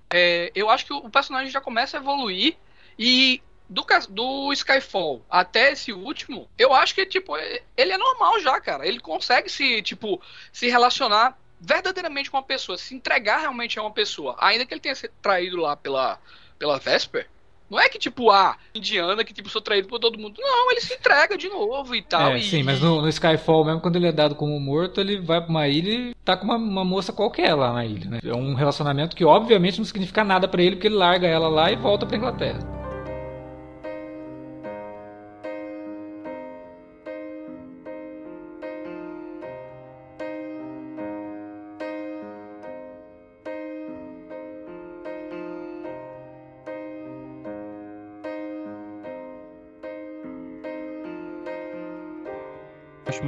é, eu acho que o personagem já começa a evoluir. E do, do Skyfall até esse último, eu acho que, tipo, ele é normal já, cara. Ele consegue se, tipo, se relacionar verdadeiramente com uma pessoa, se entregar realmente a uma pessoa. Ainda que ele tenha sido traído lá pela, pela Vesper, não é que, tipo, ah, Indiana que, tipo, sou traído por todo mundo. Não, ele se entrega de novo e tal. É, e... sim, mas no, no, Skyfall, mesmo quando ele é dado como morto, ele vai pra uma ilha e tá com uma, uma moça qualquer lá na ilha, né? É um relacionamento que, obviamente, não significa nada para ele, porque ele larga ela lá e volta pra Inglaterra.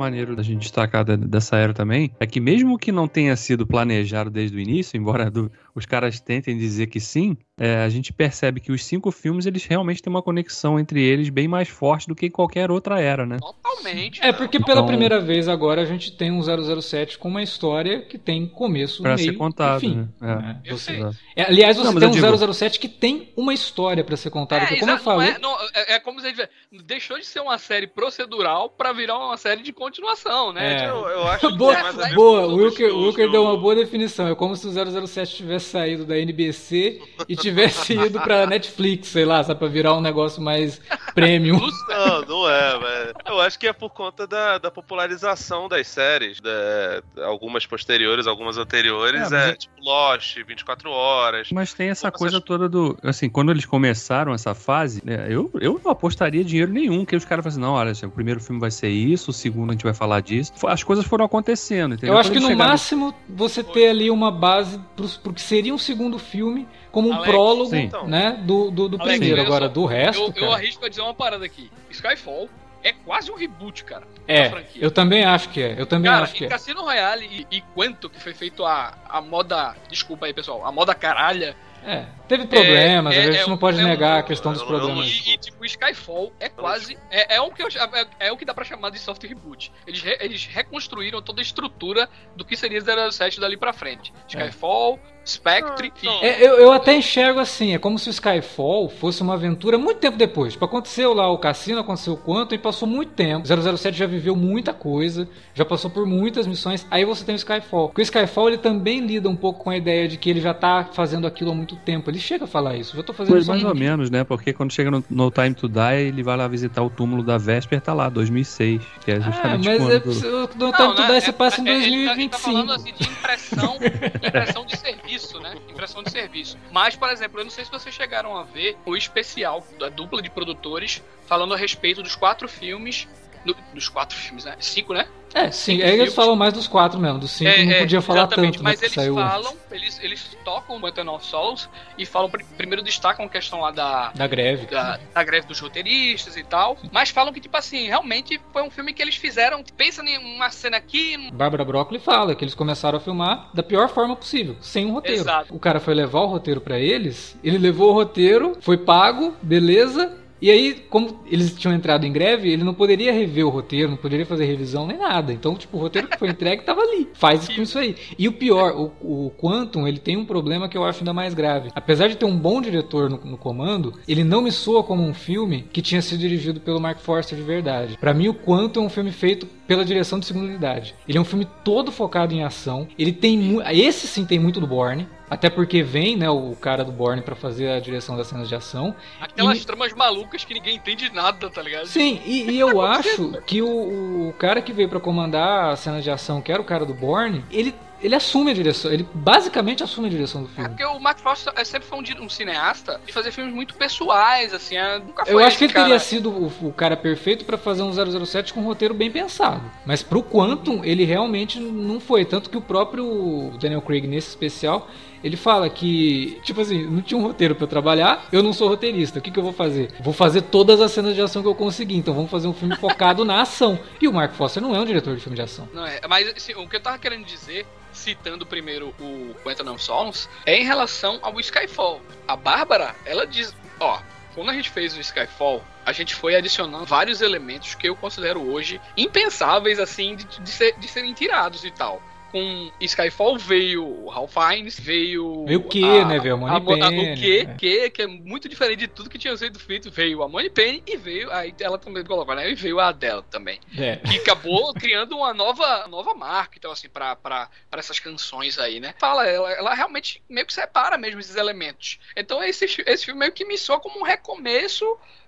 Maneiro da gente destacar dessa era também é que mesmo que não tenha sido planejado desde o início, embora do, os caras tentem dizer que sim, é, a gente percebe que os cinco filmes eles realmente têm uma conexão entre eles bem mais forte do que em qualquer outra era, né? Totalmente. É porque pela então, primeira vez agora a gente tem um 007 com uma história que tem começo, pra meio ser contado, fim. Né? É. Né? Você, é, aliás, você não, tem um digo... 007 que tem uma história para ser contada. É, como eu falei, é, não, é, é, como se a gente deixou de ser uma série procedural para virar uma série de continuação, né? É. Eu, eu acho <laughs> boa, que boa. O Wilker, Wilker deu uma boa definição. É como se o 007 tivesse saído da NBC e tivesse ido pra Netflix, sei lá, sabe, pra virar um negócio mais premium. <laughs> Não, não é, velho. Eu acho que é por conta da, da popularização das séries, da, algumas posteriores, algumas anteriores, é, é tipo Lost, 24 horas. Mas tem essa coisa essas... toda do, assim, quando eles começaram essa fase, né, eu, eu não apostaria dinheiro nenhum, que os caras falam assim, não, olha, assim, o primeiro filme vai ser isso, o segundo a gente vai falar disso. As coisas foram acontecendo, entendeu? Eu acho quando que no máximo você ter ali uma base pro, pro que seria um segundo filme como um Alex, prólogo, sim. né, do, do, do Alex, primeiro. Agora, do resto, eu, cara... eu arrisco a dizer uma parada aqui. Skyfall é quase um reboot, cara. É, eu também acho que é. Eu também cara, acho que é. Cassino Royale e, e Quanto, que foi feito a, a moda. Desculpa aí, pessoal. A moda caralha. É. Teve problemas, É, a é, gente é não um- pode é negar a questão dos não- eu não- problemas. E, e, tipo, Skyfall é quase. É, é o que eu, é, é o que dá pra chamar de soft reboot. Eles, re- eles reconstruíram toda a estrutura do que seria 007 dali pra frente. Skyfall, Spectre Não, e. É, eu, eu até enxergo assim, é como se o Skyfall fosse uma aventura muito tempo depois. Tipo, aconteceu lá o cassino, aconteceu o quanto, e passou muito tempo. 007 já viveu muita coisa, já passou por muitas missões. Aí você tem o Skyfall. Porque o Skyfall ele também lida um pouco com a ideia de que ele já tá fazendo aquilo há muito tempo. Ele chega a falar isso, já tô fazendo há mais ou menos, né? Porque quando chega no, no Time to Die, ele vai lá visitar o túmulo da Vesper, tá lá, 2006, que é Ah, justamente mas é, quando... eu- no Não, Time to né, Die é- você passa em é- ele tá- ele 2025. tá falando assim de impressão, impressão de serviço, né? Impressão de serviço. Mas, por exemplo, eu não sei se vocês chegaram a ver o especial da dupla de produtores falando a respeito dos quatro filmes. Do- dos quatro filmes, né? Cinco, né? É, sim, Cinco aí eles filmes. falam mais dos quatro mesmo, dos cinco É, não é, podia falar exatamente, tanto, né, mas porque eles saiu falam, eles, eles tocam o Eternal Souls e falam, pri- primeiro destacam a questão lá da, da greve. da, da greve dos roteiristas e tal, mas falam que, tipo assim, realmente foi um filme que eles fizeram, pensa em uma cena aqui, Bárbara Broccoli fala que eles começaram a filmar da pior forma possível, sem um roteiro. Exato. O cara foi levar o roteiro pra eles, ele levou o roteiro, foi pago, beleza. E aí, como eles tinham entrado em greve, ele não poderia rever o roteiro, não poderia fazer revisão nem nada. Então, tipo, o roteiro que foi entregue tava ali. Faz com isso aí. E o pior, o, o Quantum, ele tem um problema que eu acho ainda mais grave. Apesar de ter um bom diretor no, no comando, ele não me soa como um filme que tinha sido dirigido pelo Mark Forster de verdade. Pra mim, o Quantum é um filme feito pela direção de segunda unidade. Ele é um filme todo focado em ação. Ele tem esse sim tem muito do Bourne. Até porque vem, né, o cara do Bourne pra fazer a direção das cenas de ação. aquelas E- tramas malucas que ninguém entende nada, tá ligado? Sim, e, e eu <laughs> acho que o, o cara que veio pra comandar a cena de ação, que era o cara do Bourne, ele, ele assume a direção. Ele basicamente assume a direção do É filme. porque o Mark Frost é sempre foi um, um cineasta de fazer filmes muito pessoais, assim, é, nunca foi Eu acho que ele cara- teria sido o, o cara perfeito pra fazer um 007 com um roteiro bem pensado. Mas pro Quantum, ele realmente não foi. Tanto que o próprio Daniel Craig, nesse especial, ele fala que, tipo assim, não tinha um roteiro pra eu trabalhar, eu não sou roteirista. O que, que eu vou fazer? Vou fazer todas as cenas de ação que eu conseguir. Então vamos fazer um filme <laughs> focado na ação. E o Mark Foster não é um diretor de filme de ação. Não é, mas assim, o que eu tava querendo dizer, citando primeiro o Quentin Songs, é em relação ao Skyfall. A Bárbara, ela diz, ó, quando a gente fez o Skyfall, a gente foi adicionando vários elementos que eu considero hoje impensáveis, assim, de, de, ser- de serem tirados e tal. Com Skyfall veio o Ralph Fiennes, veio... Veio o Q, a- né? Veio a Money a mo- a- Penny, O Q, né? Q, que é muito diferente de tudo que tinha sido feito. Veio a Money Penny e veio... Aí ela também colocou, né? E veio a Adele também É. que acabou <laughs> criando uma nova, nova marca, então, assim, pra, pra, pra essas canções aí, né? Fala, ela, ela realmente meio que separa mesmo esses elementos. Então, esse, esse filme meio que me soa como um recomeço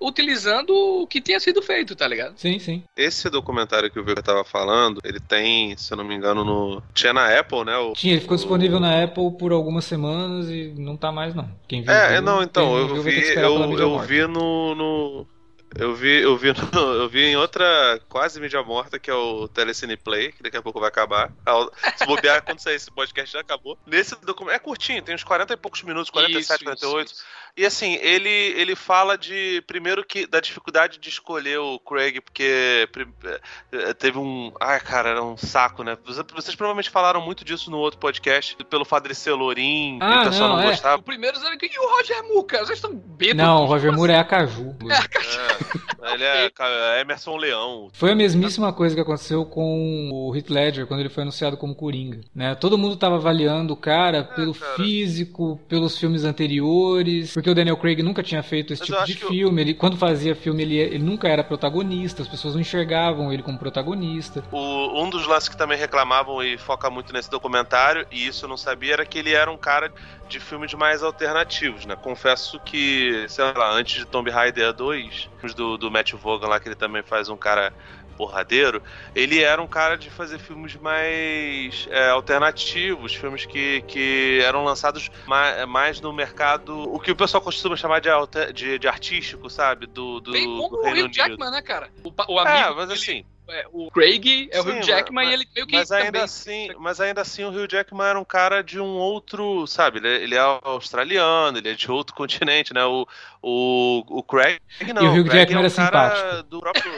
utilizando o que tinha sido feito, tá ligado? Sim, sim. Esse documentário que o Victor tava falando, ele tem, se eu não me engano, no. Tinha na Apple, né? O... Tinha, ele ficou o- disponível na Apple por algumas semanas e não tá mais não. Quem viu, É, viu, não, então, quem eu viu vi, eu, eu vi no, no- Eu vi, eu vi, <laughs> no- eu vi em outra quase mídia morta, que é o Telecine Play, que daqui a pouco vai acabar. Se bobear, quando sair esse podcast já acabou. Nesse documento. É curtinho, tem uns 40 e poucos minutos, 47, Isso, 48. isso, isso. E assim, ele, ele fala de. Primeiro que da dificuldade de escolher o Craig, porque eh, teve um. Ai, cara, era um saco, né? Vocês, provavelmente falaram muito disso no outro podcast, pelo fato dele ser lourinho, Ah, o pessoal não, não, é. gostava. O primeiro dizendo que. E o Roger Moore, cara? Vocês estão bêbados? Não, o Roger Como Moore <laughs> é a Caju. É, ele é ca- Emerson Leão. Foi a mesmíssima coisa que aconteceu com o Heath Ledger quando ele foi anunciado como Coringa. Né? Todo mundo tava avaliando o cara pelo cara. físico, pelos filmes anteriores, porque o Daniel Craig nunca tinha feito esse Mas eu tipo de filme. Ele, quando fazia filme, ele, ele nunca era protagonista, as pessoas não enxergavam ele como protagonista. O- um dos lances que também reclamavam e foca muito nesse documentário, e isso eu não sabia, era que ele era um cara de filmes mais alternativos, né? Confesso que, sei lá, antes de Tomb Raider 2, filmes do, do Matt Vaughan lá, que ele também faz um cara porradeiro, ele era um cara de fazer filmes mais é, alternativos, filmes que, que eram lançados mais, mais no mercado, o que o pessoal costuma chamar de, alter- de, de artístico, sabe? Do, do, Bem como do o Hugh Unido. Jackman, né, cara? O, o amigo É, mas dele, assim, é, o Craig é o Sim, Hugh Jackman mas- e ele meio que Mas ainda também... assim, mas ainda assim o Hugh Jackman era um cara de um outro, sabe? Ele, é- ele é australiano, ele é de outro <laughs> continente, né? O, o, o Craig não. E o Hugh Craig Jackman é um era cara simpático. do próprio.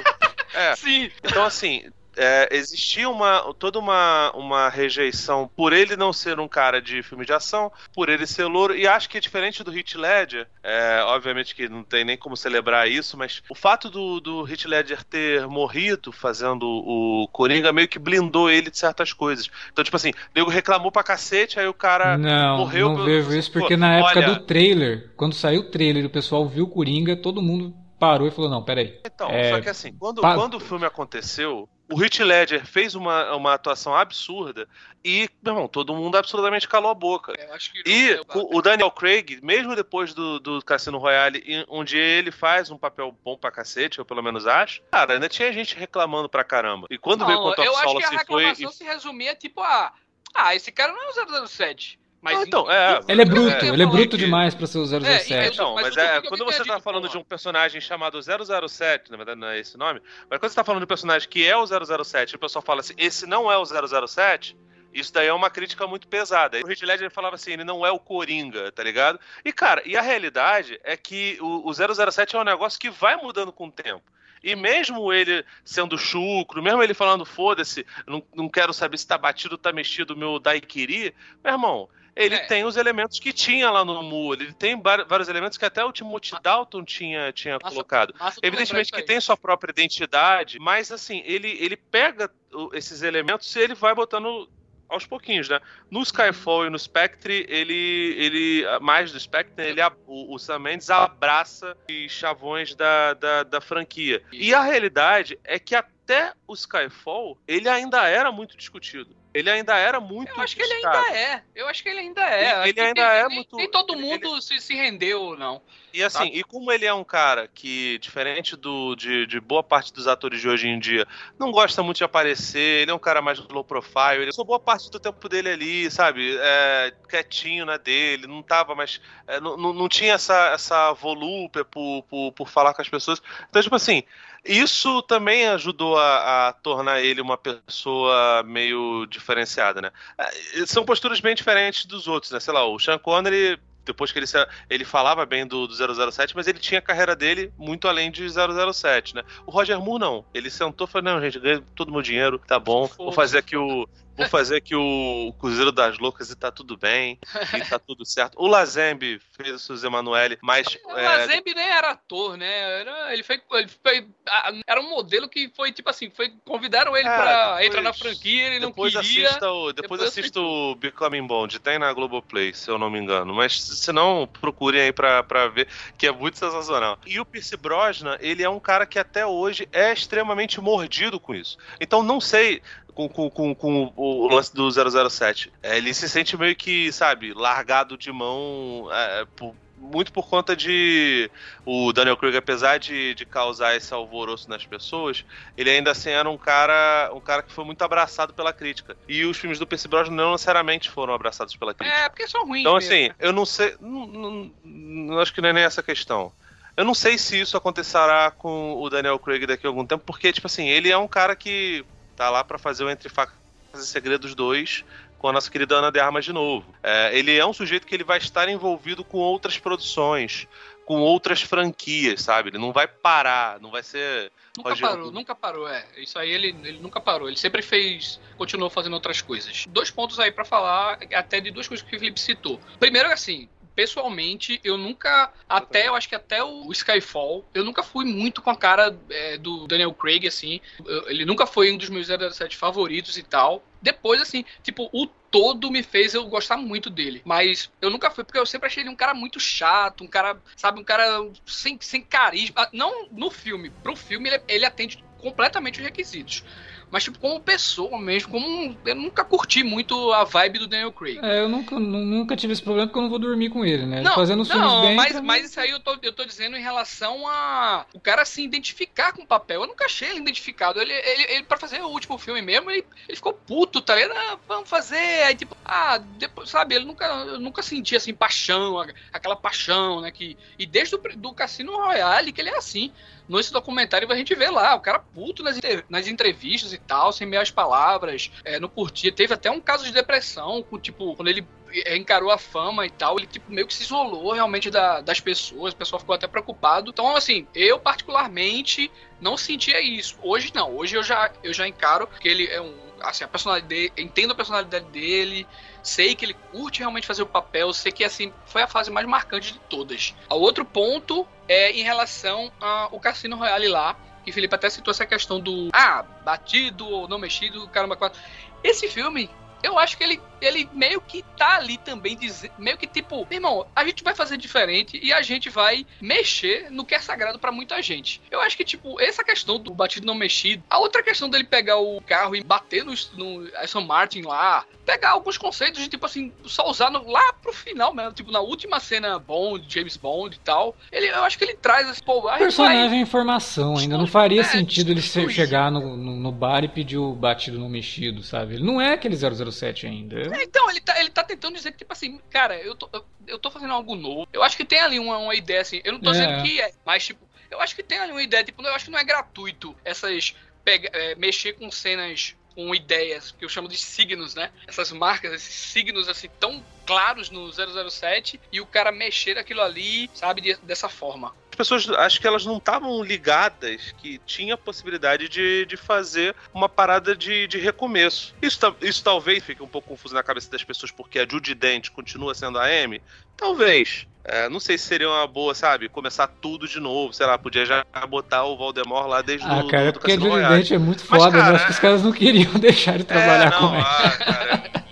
É, Sim, então assim, é, existia uma, toda uma, uma rejeição por ele não ser um cara de filme de ação, por ele ser louro, e acho que é diferente do Heath Ledger, é, obviamente que não tem nem como celebrar isso, mas o fato do, do Heath Ledger ter morrido fazendo o Coringa meio que blindou ele de certas coisas. Então, tipo assim, o nego reclamou pra cacete, aí o cara não, morreu. Não, vejo isso porque na época olha... do trailer, quando saiu o trailer, o pessoal viu o Coringa, todo mundo parou e falou: não, peraí. Então, é... só que assim, quando, pa... quando o filme aconteceu, o Heath Ledger fez uma, uma atuação absurda e, meu irmão, todo mundo absolutamente calou a boca. e o, o, Daniel Craig, mesmo depois do, do Cassino Royale, onde ele faz um papel bom pra cacete, eu pelo menos acho, cara, ainda tinha gente reclamando pra caramba. E quando não, veio contra o Solo, se foi... Eu acho que a reclamação se resumia, tipo, a... Ah, esse cara não é o 007. Mas, então, é, ele é bruto, é, ele é bruto demais pra ser o 007. É, então, mas, mas é, quando você tá falando de um personagem chamado 007, na verdade não é esse nome, mas quando você tá falando de um personagem que é o 007 e o pessoal fala assim, esse não é o 007, isso daí é uma crítica muito pesada. O Heath Ledger falava assim, ele não é o Coringa, tá ligado? E, cara, e a realidade é que o, o 007 é um negócio que vai mudando com o tempo. E mesmo ele sendo chucro, mesmo ele falando, foda-se, não, não quero saber se tá batido, tá mexido o meu daiquiri, meu irmão, ele é. tem os elementos que tinha lá no Mu, ele tem vários elementos que até o Timothy Dalton tinha, tinha massa, colocado. Massa Evidentemente que tem sua própria identidade, mas assim, ele, ele pega esses elementos e ele vai botando aos pouquinhos, né? No Skyfall e no Spectre, ele, ele mais do Spectre, ele, o, o Sam Mendes abraça os chavões da, da, da franquia. E a realidade é que até o Skyfall, ele ainda era muito discutido ele ainda era muito. Eu acho que ele ainda é. Eu acho que ele ainda é. Ele, ele ainda é nem, muito. Nem todo mundo ele... se, se rendeu, não. E assim, tá? e como ele é um cara que, diferente do, de, de, boa parte dos atores de hoje em dia, não gosta muito de aparecer, ele é um cara mais low profile, ele passou boa parte do tempo dele ali, sabe? É, quietinho na dele, não tava mais. É, não, não tinha essa, essa volúpia por, por, por falar com as pessoas. Então, tipo assim. Isso também ajudou a, a, tornar ele uma pessoa meio diferenciada, né? É, são posturas bem diferentes dos outros, né? Sei lá, o Sean Connery depois que ele, ele falava bem do, do 007, mas ele tinha a carreira dele muito além de 007, né? O Roger Moore não. Ele sentou e falou: não, gente, ganhei todo o meu dinheiro, tá bom. Vou fazer aqui o. Vou fazer aqui o Cruzeiro das Loucas e tá tudo bem. E tá tudo certo. O Lazembe fez o Suzy Emanuele, mas. O é... Lazembe nem era ator, né? Era, ele, foi, ele foi. Era um modelo que foi tipo assim: foi, convidaram ele é, pra depois, entrar na franquia, ele não queria. Assista o, depois, depois assista o Becoming Bond, tem na Globoplay, se eu não me engano. Mas se não, procurem aí pra, pra ver, que é muito sensacional. E o Pierce Brosnan, ele é um cara que até hoje é extremamente mordido com isso. Então não sei com, com, com, com o lance do 007. É, ele se sente meio que, sabe, largado de mão é, por, muito por conta de o Daniel Craig, apesar de, de causar esse alvoroço nas pessoas, ele ainda assim era um cara, um cara que foi muito abraçado pela crítica. E os filmes do Percy Brosnan não necessariamente foram abraçados pela crítica. É, porque são ruins. Então, mesmo. assim, eu não sei. Não, não, não, acho que não é nem essa questão. Eu não sei se isso acontecerá com o Daniel Craig daqui a algum tempo, porque, tipo assim, ele é um cara que tá lá para fazer o Entre Facas e Segredos 2 com a nossa querida Ana de Armas de novo. É, ele é um sujeito que ele vai estar envolvido com outras produções, com outras franquias, sabe? Ele não vai parar, não vai ser. Nunca Roger... parou, nunca parou, é. Isso aí ele, ele nunca parou. Ele sempre fez, continuou fazendo outras coisas. Dois pontos aí para falar, até de duas coisas que o Felipe citou. Primeiro, assim, pessoalmente, eu nunca. Até, eu acho que até o Skyfall, eu nunca fui muito com a cara é, do Daniel Craig, assim. Ele nunca foi um dos meus 007 favoritos e tal. Depois, assim, tipo, o todo me fez eu gostar muito dele. Mas eu nunca fui, porque eu sempre achei ele um cara muito chato, um cara, sabe, um cara sem, sem carisma. Não no filme. Pro filme, ele, ele atende completamente os requisitos. Mas, tipo, como pessoa mesmo, como. Eu nunca curti muito a vibe do Daniel Craig. É, eu nunca, nunca tive esse problema porque eu não vou dormir com ele, né? Não, Fazendo os filmes bem. Mas, mas isso aí eu tô, eu tô dizendo em relação a. O cara se identificar com o papel. Eu nunca achei ele identificado. Ele, ele, ele pra fazer o último filme mesmo, ele, ele ficou puto, tá ligado? Ah, vamos fazer. Aí, tipo, ah, depois, sabe, ele nunca, eu nunca senti assim, paixão, aquela paixão, né? Que, e desde o do Cassino Royale que ele é assim. Nesse documentário a gente vê lá, o cara puto nas, nas entrevistas e tal, sem meias palavras, é, não curtia. Teve até um caso de depressão, com, tipo, quando ele é, encarou a fama e tal, ele tipo meio que se isolou realmente da, das pessoas, o pessoal ficou até preocupado. Então, assim, eu particularmente não sentia isso. Hoje não, hoje eu já, eu já encaro que ele é um assim, a personalidade entendo a personalidade dele, sei que ele curte realmente fazer o papel, sei que assim foi a fase mais marcante de todas. O outro ponto é em relação ao Cassino Royale lá, que Felipe até citou essa questão do ah, batido ou não mexido, caramba, quatro. Esse filme, eu acho que ele, ele meio que tá ali também, diz, meio que tipo, irmão, a gente vai fazer diferente e a gente vai mexer no que é sagrado para muita gente. Eu acho que, tipo, essa questão do batido não mexido, a outra questão dele pegar o carro e bater no, no Aston Martin lá, pegar alguns conceitos de, tipo assim, só usar no, lá pro final mesmo, tipo, na última cena Bond, James Bond e tal, ele, eu acho que ele traz esse, pô, a personagem vai... informação, ainda não faria é, sentido ele chegar no, no, no, bar e pedir o batido não mexido, sabe? Ele não é aquele 007 ainda. É, então, ele tá, ele tá tentando dizer que, tipo assim, cara, eu tô, eu tô fazendo algo novo. Eu acho que tem ali uma, uma ideia, assim, eu não tô é. dizendo que é, mas, tipo, eu acho que tem ali uma ideia, tipo, eu acho que não é gratuito essas. Pega, é, mexer com cenas com ideias, que eu chamo de signos, né? Essas marcas, esses signos assim tão claros no 007 e o cara mexer aquilo ali, sabe, de, dessa forma. As pessoas, acho que elas não estavam ligadas que tinha a possibilidade de, de fazer uma parada de, de recomeço. Isso, isso talvez fique um pouco confuso na cabeça das pessoas porque a Judy Dent continua sendo a M. Talvez. É, não sei se seria uma boa, sabe? Começar tudo de novo, sei lá, podia já botar o Voldemort lá desde ah, o cara, do, do porque a Judy Dent é muito foda, mas, cara, eu acho que os caras não queriam <laughs> deixar ele trabalhar é, não, com ele. Ah, cara,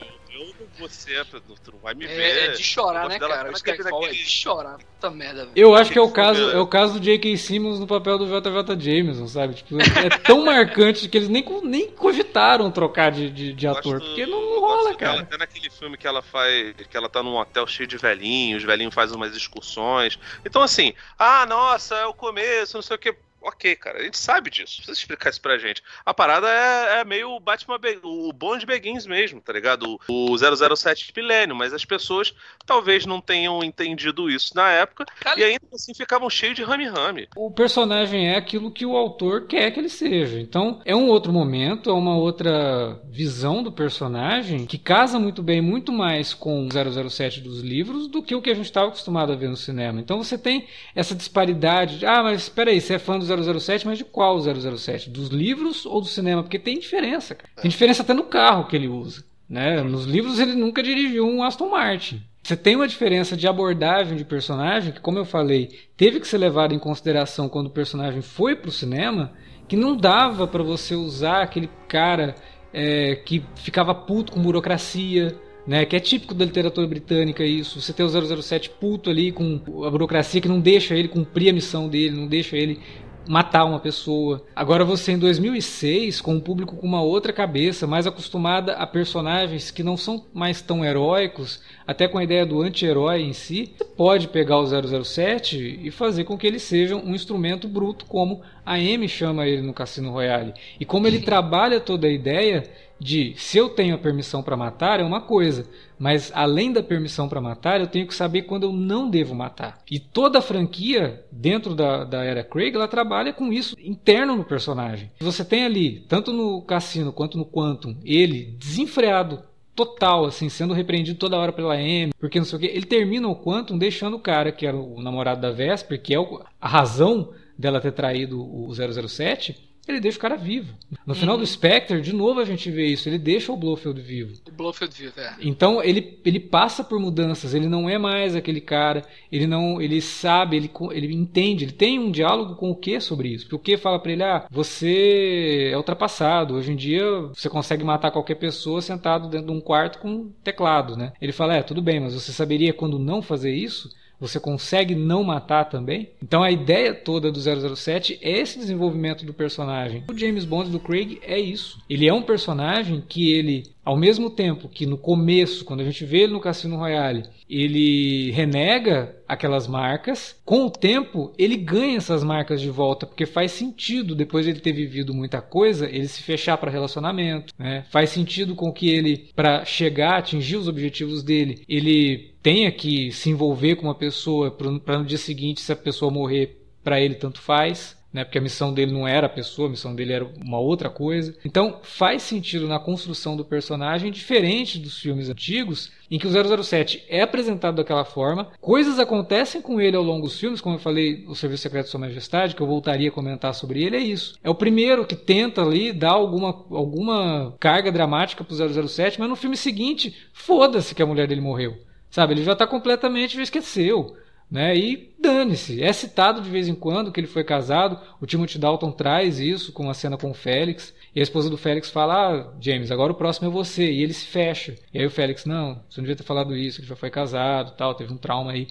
você, tu não vai me é, ver. É de chorar, né, cara? O Skyfall é de chorar. Puta merda, velho. Eu acho que é o caso, é o caso do J.K. Simmons no papel do JJ Jameson, sabe? Tipo, é tão <laughs> marcante que eles nem, nem cogitaram trocar de, de, de ator, gosto, porque não, não rola, cara. Até naquele filme que ela faz, que ela tá num hotel cheio de velhinhos, os velhinhos fazem umas excursões. Então, assim, ah, nossa, é o começo, não sei o que ok, cara, a gente sabe disso. Precisa explicar isso pra gente. A parada é, é meio o Batman, Be o Bond Begins mesmo, tá ligado? O, o 007 Milênio, mas as pessoas talvez não tenham entendido isso na época cara, e ainda assim ficavam cheios de rame-rame. O personagem é aquilo que o autor quer que ele seja. Então, é um outro momento, é uma outra visão do personagem que casa muito bem, muito mais com o 007 dos livros do que o que a gente estava acostumado a ver no cinema. Então, você tem essa disparidade de, ah, mas espera aí, você é fã do 007, mas de qual 007? Dos livros ou do cinema? Porque tem diferença. Cara. Tem diferença até no carro que ele usa. Né? Nos livros ele nunca dirigiu um Aston Martin. Você tem uma diferença de abordagem de personagem que, como eu falei, teve que ser levado em consideração quando o personagem foi para o cinema, que não dava para você usar aquele cara é, que ficava puto com burocracia, né, que é típico da literatura britânica isso. Você tem o 007 puto ali com a burocracia que não deixa ele cumprir a missão dele, não deixa ele matar uma pessoa. Agora você em 2006, com um público com uma outra cabeça, mais acostumada a personagens que não são mais tão heróicos, até com a ideia do anti-herói em si, você pode pegar o 007 e fazer com que ele seja um instrumento bruto, como a Amy chama ele no Cassino Royale. E como ele trabalha toda a ideia de se eu tenho a permissão para matar é uma coisa, mas além da permissão para matar, eu tenho que saber quando eu não devo matar. E toda a franquia dentro da, da era Craig, ela trabalha com isso interno no personagem. Você tem ali, tanto no Cassino quanto no Quantum, ele desenfreado total, assim, sendo repreendido toda hora pela M, porque não sei o que. Ele termina o Quantum deixando o cara, que era o namorado da Vesper, que é a razão dela ter traído o 007, ele deixa o cara vivo. No final do uhum. Spectre, de novo a gente vê isso, ele deixa o Blofeld vivo. O Blofeld vivo, é. Então ele, ele passa por mudanças, ele não é mais aquele cara, ele não, ele sabe, ele, ele entende, ele tem um diálogo com o que sobre isso. Porque o que fala para ele, ah, você é ultrapassado, hoje em dia você consegue matar qualquer pessoa sentado dentro de um quarto com um teclado, né? Ele fala, é, tudo bem, mas você saberia quando não fazer isso? Você consegue não matar também. Então a ideia toda do 007 é esse desenvolvimento do personagem. O James Bond do Craig é isso. Ele é um personagem que ele, ao mesmo tempo que no começo, quando a gente vê ele no Cassino Royale, ele renega aquelas marcas. Com o tempo, ele ganha essas marcas de volta, porque faz sentido, depois de ele ter vivido muita coisa, ele se fechar para relacionamento. Né? Faz sentido com que ele, para chegar, atingir os objetivos dele, ele tenha que se envolver com uma pessoa para no dia seguinte, se a pessoa morrer, para ele tanto faz. né? Porque a missão dele não era a pessoa, a missão dele era uma outra coisa. Então faz sentido na construção do personagem, diferente dos filmes antigos, em que o 007 é apresentado daquela forma, coisas acontecem com ele ao longo dos filmes, como eu falei, o Serviço Secreto de Sua Majestade, que eu voltaria a comentar sobre ele, é isso. É o primeiro que tenta ali dar alguma, alguma carga dramática pro 007, mas no filme seguinte, foda-se que a mulher dele morreu. Sabe, ele já tá completamente, já esqueceu. Né? E dane-se. É citado de vez em quando que ele foi casado. O Timothy Dalton traz isso com uma cena com o Félix. E a esposa do Félix fala: ah, James, agora o próximo é você. E ele se fecha. E aí o Félix: Não, você não devia ter falado isso, ele já foi casado, tal, teve um trauma aí.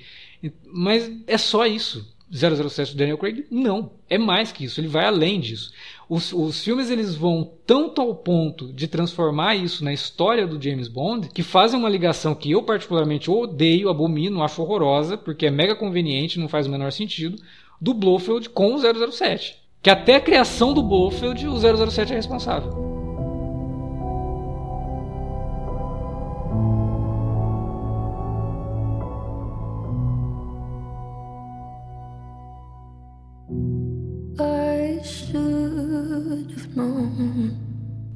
Mas é só isso. 007 do Daniel Craig? Não. É mais que isso. Ele vai além disso. Os, os filmes eles vão tanto ao ponto de transformar isso na história do James Bond que fazem uma ligação que eu particularmente odeio, abomino, acho horrorosa, porque é mega conveniente, não faz o menor sentido, do Blofeld com o 007. Que até a criação do Blofeld o 007 é responsável.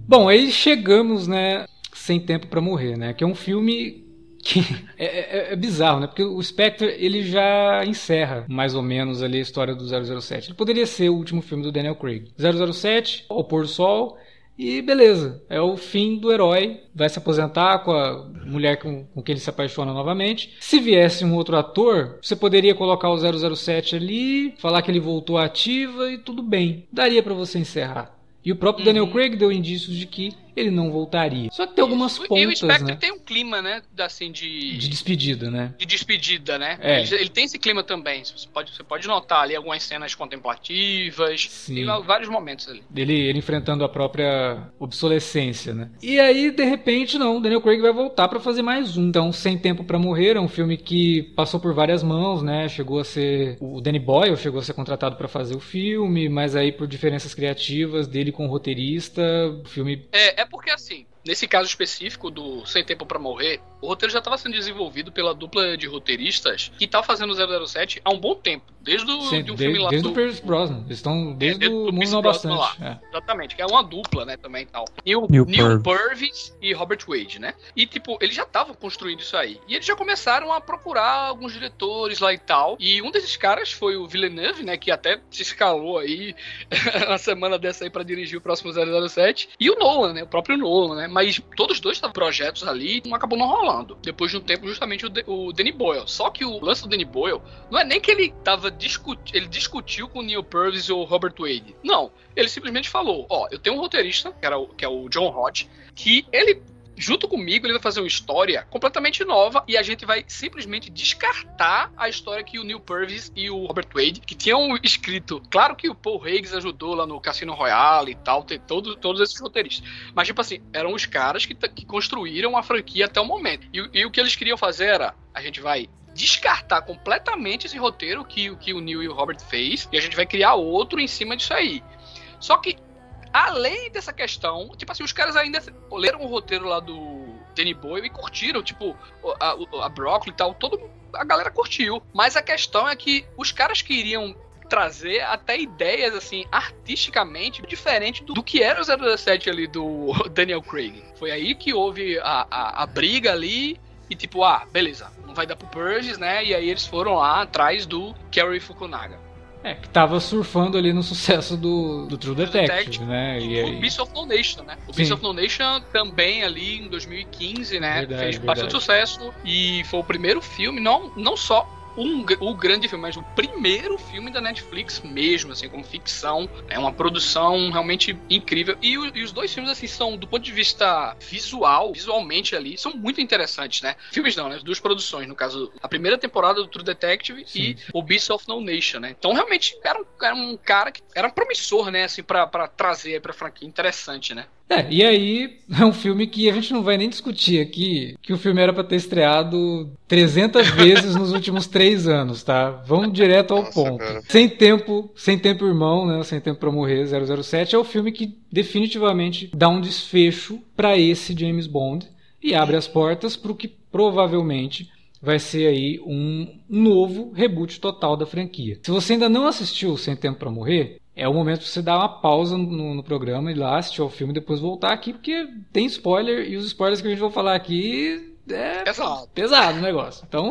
Bom, aí chegamos, né, sem tempo para morrer, né, que é um filme que <laughs> é, é, é, bizarro, né? Porque o Spectre ele já encerra mais ou menos ali a história do 007. Ele poderia ser o último filme do Daniel Craig. 007, O Pôr do Sol e beleza, é o fim do herói. Vai se aposentar com a mulher com, com quem ele se apaixona novamente. Se viesse um outro ator, você poderia colocar o 007 ali, falar que ele voltou ativa e tudo bem. Daria para você encerrar. E o próprio uhum. Daniel Craig deu indícios de que ele não voltaria. Só que tem algumas Isso. pontas, E o Spectre né? tem um clima, né, assim, de... De despedida, né? De despedida, né? É. Ele, ele, tem esse clima também. Você pode, você pode notar ali algumas cenas contemplativas. Sim. Tem vários momentos ali. Ele, ele enfrentando a própria obsolescência, né? E aí, de repente, não. Daniel Craig vai voltar para fazer mais um. Então, Sem Tempo para Morrer é um filme que passou por várias mãos, né? Chegou a ser... O Danny Boyle chegou a ser contratado para fazer o filme, mas aí, por diferenças criativas dele com o roteirista, o filme... É, é porque, assim, nesse caso específico do Sem Tempo para Morrer, o roteiro já estava sendo desenvolvido pela dupla de roteiristas que estava fazendo 007 há um bom tempo. Desde o Sim, de um desde, filme lá desde do... o Pierce Brosnan. Eles estão desde, é, desde o Mundo Não Bastante. Lá. É. Exatamente, que é uma dupla, né, também e tal. O Neil, Neil Purvis e Robert Wade, né? E, tipo, eles já estavam construindo isso aí. E eles já começaram a procurar alguns diretores lá e tal. E um desses caras foi o Villeneuve, né, que até se escalou aí <laughs> na semana dessa aí pra dirigir o próximo 007. E o Nolan, né, o próprio Nolan, né? Mas todos os dois estavam projetos ali e não acabou não rolando. Depois de um tempo, justamente o, de, o Danny Boyle. Só que o lance do Danny Boyle não é nem que ele tava ele discutiu com o Neil Purvis ou o Robert Wade. Não. Ele simplesmente falou: Ó, eu tenho um roteirista, que, era o, que é o John Hodge, que ele junto comigo, ele vai fazer uma história completamente nova e a gente vai simplesmente descartar a história que o Neil Purvis e o Robert Wade, que tinham escrito. Claro que o Paul Higgs ajudou lá no Cassino Royale e tal, tem todo, todos esses roteiristas. Mas, tipo assim, eram os caras que, que construíram a franquia até o momento. E, e o que eles queriam fazer era: a gente vai descartar completamente esse roteiro que, que o Neil e o Robert fez e a gente vai criar outro em cima disso aí. Só que, além dessa questão, tipo assim, os caras ainda leram o roteiro lá do Danny Boyle e curtiram, tipo, a, a Broccoli e tal, todo, a galera curtiu. Mas a questão é que os caras queriam trazer até ideias, assim, artisticamente diferente do, do, que era o 007 ali do <laughs> Daniel Craig. Foi aí que houve a, a, a briga ali e tipo, ah, beleza, vai dar pro Purges, né? E aí eles foram lá atrás do Kerry Fukunaga. É, que tava surfando ali no sucesso do, do True Detective, Detective né? E, aí... o Beast of No Nation, né? O Beast of No Nation também ali em 2015, né? Verdade, fez verdade. bastante sucesso e foi o primeiro filme, não, não só um, o grande filme, mas o primeiro filme da Netflix mesmo, assim, como ficção. É uma produção realmente incrível. E, o, e, os dois filmes, assim, são, do ponto de vista visual, visualmente ali, são muito interessantes, né? Filmes não, né? Duas produções, no caso, a primeira temporada do True Detective Sim. e o Beast of No Nation, né? Então, realmente, era um, era um cara que era promissor, né? Assim, pra, pra trazer pra franquia. Interessante, né? É, e aí <laughs> é um filme que a gente não vai nem discutir aqui, que o filme era para ter estreado 300 <laughs> vezes nos últimos três anos, tá? Vamos direto ao Nossa, ponto. Cara. Sem tempo, sem tempo irmão, né? Sem tempo para morrer, 007 é o filme que definitivamente dá um desfecho para esse James Bond e abre as portas para o que provavelmente vai ser aí um novo reboot total da franquia. Se você ainda não assistiu Sem Tempo para Morrer, é o momento pra você dar uma pausa no, no programa e ir lá assistir ao filme e depois voltar aqui, porque tem spoiler e os spoilers que a gente vai falar aqui é Pesado. pesado o negócio. Então,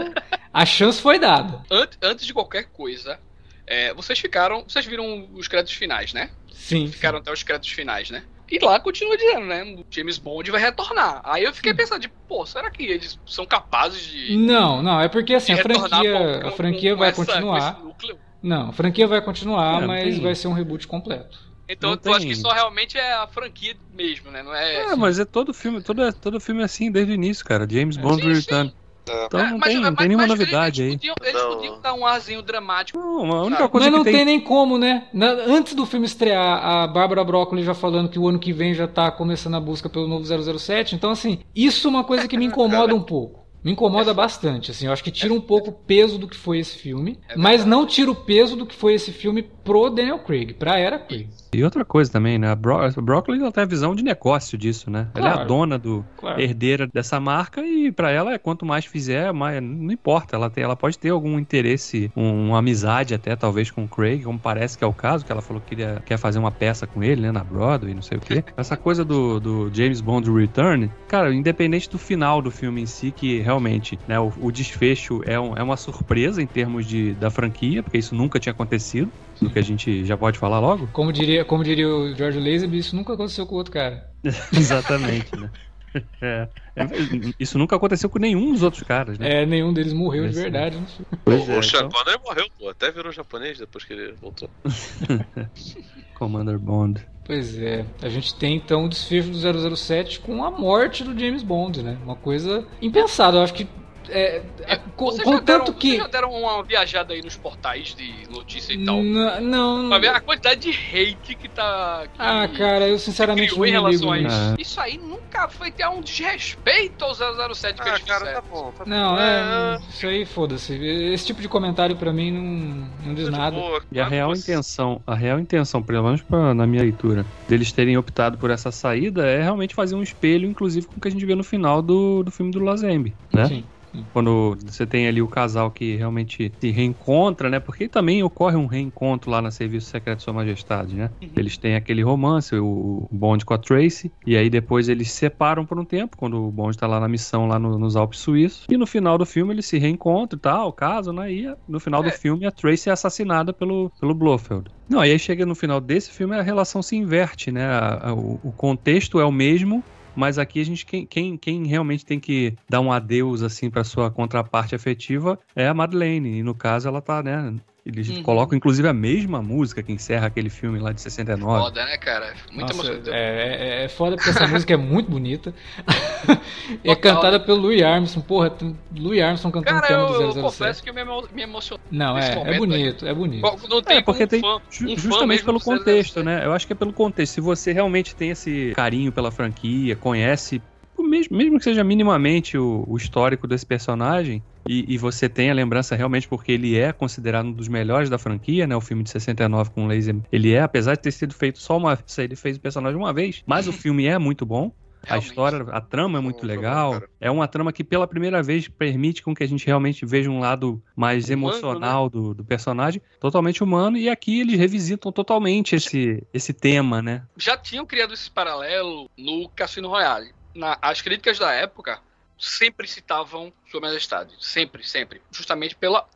a chance foi dada. Antes, de qualquer coisa, é, vocês ficaram. Vocês viram os créditos finais, né? Sim. Ficaram até os créditos finais, né? E lá continua dizendo, né? O James Bond vai retornar. Aí eu fiquei pensando, de, pô, será que eles são capazes de. Não, não, é porque assim, de a franquia, com- a franquia com vai essa- continuar. esse núcleo? Não, a franquia vai continuar, É, não mas tem- vai ser um reboot completo. Então Não tu acha que só realmente é a franquia mesmo, né? Não é. É, mas é todo filme, todo, todo filme assim desde o início, cara. James Bond Sim. Return. É. Então É, não mas- tem, não mas- tem nenhuma mas novidade aí. eles Podiam, eles Não. podiam dar um arzinho dramático. Não, a única coisa Mas não que tem... tem. nem como, né? Na- antes do filme estrear, a Bárbara Broccoli já falando que o ano que vem já tá começando a busca pelo novo 007. Então, assim, isso é uma coisa que me incomoda um pouco. Me incomoda bastante, assim. Eu acho que tira um pouco o peso do que foi esse filme, É mas não tira o peso do que foi esse filme pro Daniel Craig, pra era Craig. E outra coisa também, né? A, Bro a Broccoli ela tem a visão de negócio disso, né? Ela é a Claro. dona do Claro. herdeira dessa marca e pra ela é quanto mais fizer, mais não importa. Ela tem, ela pode ter algum interesse, um- uma amizade até talvez com o Craig, como parece que é o caso, que ela falou que queria, quer fazer uma peça com ele, né? Na Broadway, não sei o quê. <laughs> Essa coisa do, do James Bond Return, cara, independente do final do filme em si, que realmente, né? O, o desfecho é, um- é uma surpresa em termos de, da franquia, porque isso nunca tinha acontecido, do que a gente já pode falar logo. Como diria, como diria o George Lazenby, isso nunca aconteceu com o outro cara. <laughs> Exatamente, né? É, é, isso nunca aconteceu com nenhum dos outros caras, né? É, nenhum deles morreu de Esse- verdade. Pois o é, Sean então, morreu, pô. Até virou japonês depois que ele voltou. <laughs> Commander Bond. Pois é, a gente tem então o desfecho do 007 com a morte do James Bond, né? Uma coisa impensada, eu acho que. É, é, com, Vocês já, contanto deram, que. vocês já deram uma viajada aí nos portais de notícia e tal. N- Não, Pra ver a quantidade de hate que tá. Que Ah, cara, eu sinceramente criou não em relação a isso. nisso. Isso aí nunca foi ter um desrespeito ao 007 que Ah, eles cara, tá bom. Tá Não, bom. é. Isso aí, foda-se. Esse tipo de comentário pra mim não, não diz de nada. boa, E a real você- intenção, a real intenção, pelo menos pra, na minha leitura, deles terem optado por essa saída é realmente fazer um espelho, inclusive, com o que a gente vê no final do, do filme do Lazembe, né? Sim. Quando você tem ali o casal que realmente se reencontra, né? Porque também ocorre um reencontro lá na Serviço Secreto de Sua Majestade, né? Eles têm aquele romance, o Bond com a Tracy, e aí depois eles se separam por um tempo, quando o Bond tá lá na missão lá no- nos Alpes Suíços, e no final do filme eles se reencontram e tal, caso, né? E no final do É. filme a Tracy é assassinada pelo, pelo Blofeld. Não, aí chega no final desse filme a relação se inverte, né? O, o contexto é o mesmo, mas aqui a gente quem, quem, quem realmente tem que dar um adeus assim para sua contraparte afetiva é a Madeleine. E no caso ela tá, né? Eles Uhum. colocam inclusive a mesma música que encerra aquele filme lá de 69. Foda, né, cara? Muito Nossa, emocionante. é, é, é foda porque essa <laughs> música é muito bonita. é Total, cantada né? pelo Louis Armstrong. Porra, Louis Armstrong cantando o Cara, tema eu, eu do 007. confesso que eu me, emo- me emocionei. Não, nesse é, é bonito, é bonito. Não tem É, porque um tem fã, ju- um justamente pelo contexto, 007. né? Eu acho que é pelo contexto. Se você realmente tem esse carinho pela franquia, conhece, mesmo, mesmo que seja minimamente o, o histórico desse personagem, e, e você tem a lembrança realmente porque ele é considerado um dos melhores da franquia, né? O filme de 69 com o Laser, ele é, apesar de ter sido feito só uma vez, ele fez o personagem uma vez, mas o <laughs> filme é muito bom. A Realmente. história, a trama é muito bom, legal. É uma trama que pela primeira vez permite com que a gente realmente veja um lado mais Humano, emocional do, do personagem, totalmente humano. E aqui eles revisitam totalmente esse, esse tema, né? já tinham criado esse paralelo no Cassino Royale. Na- as críticas da época sempre citavam Sua Majestade. Sempre, sempre. Justamente pela.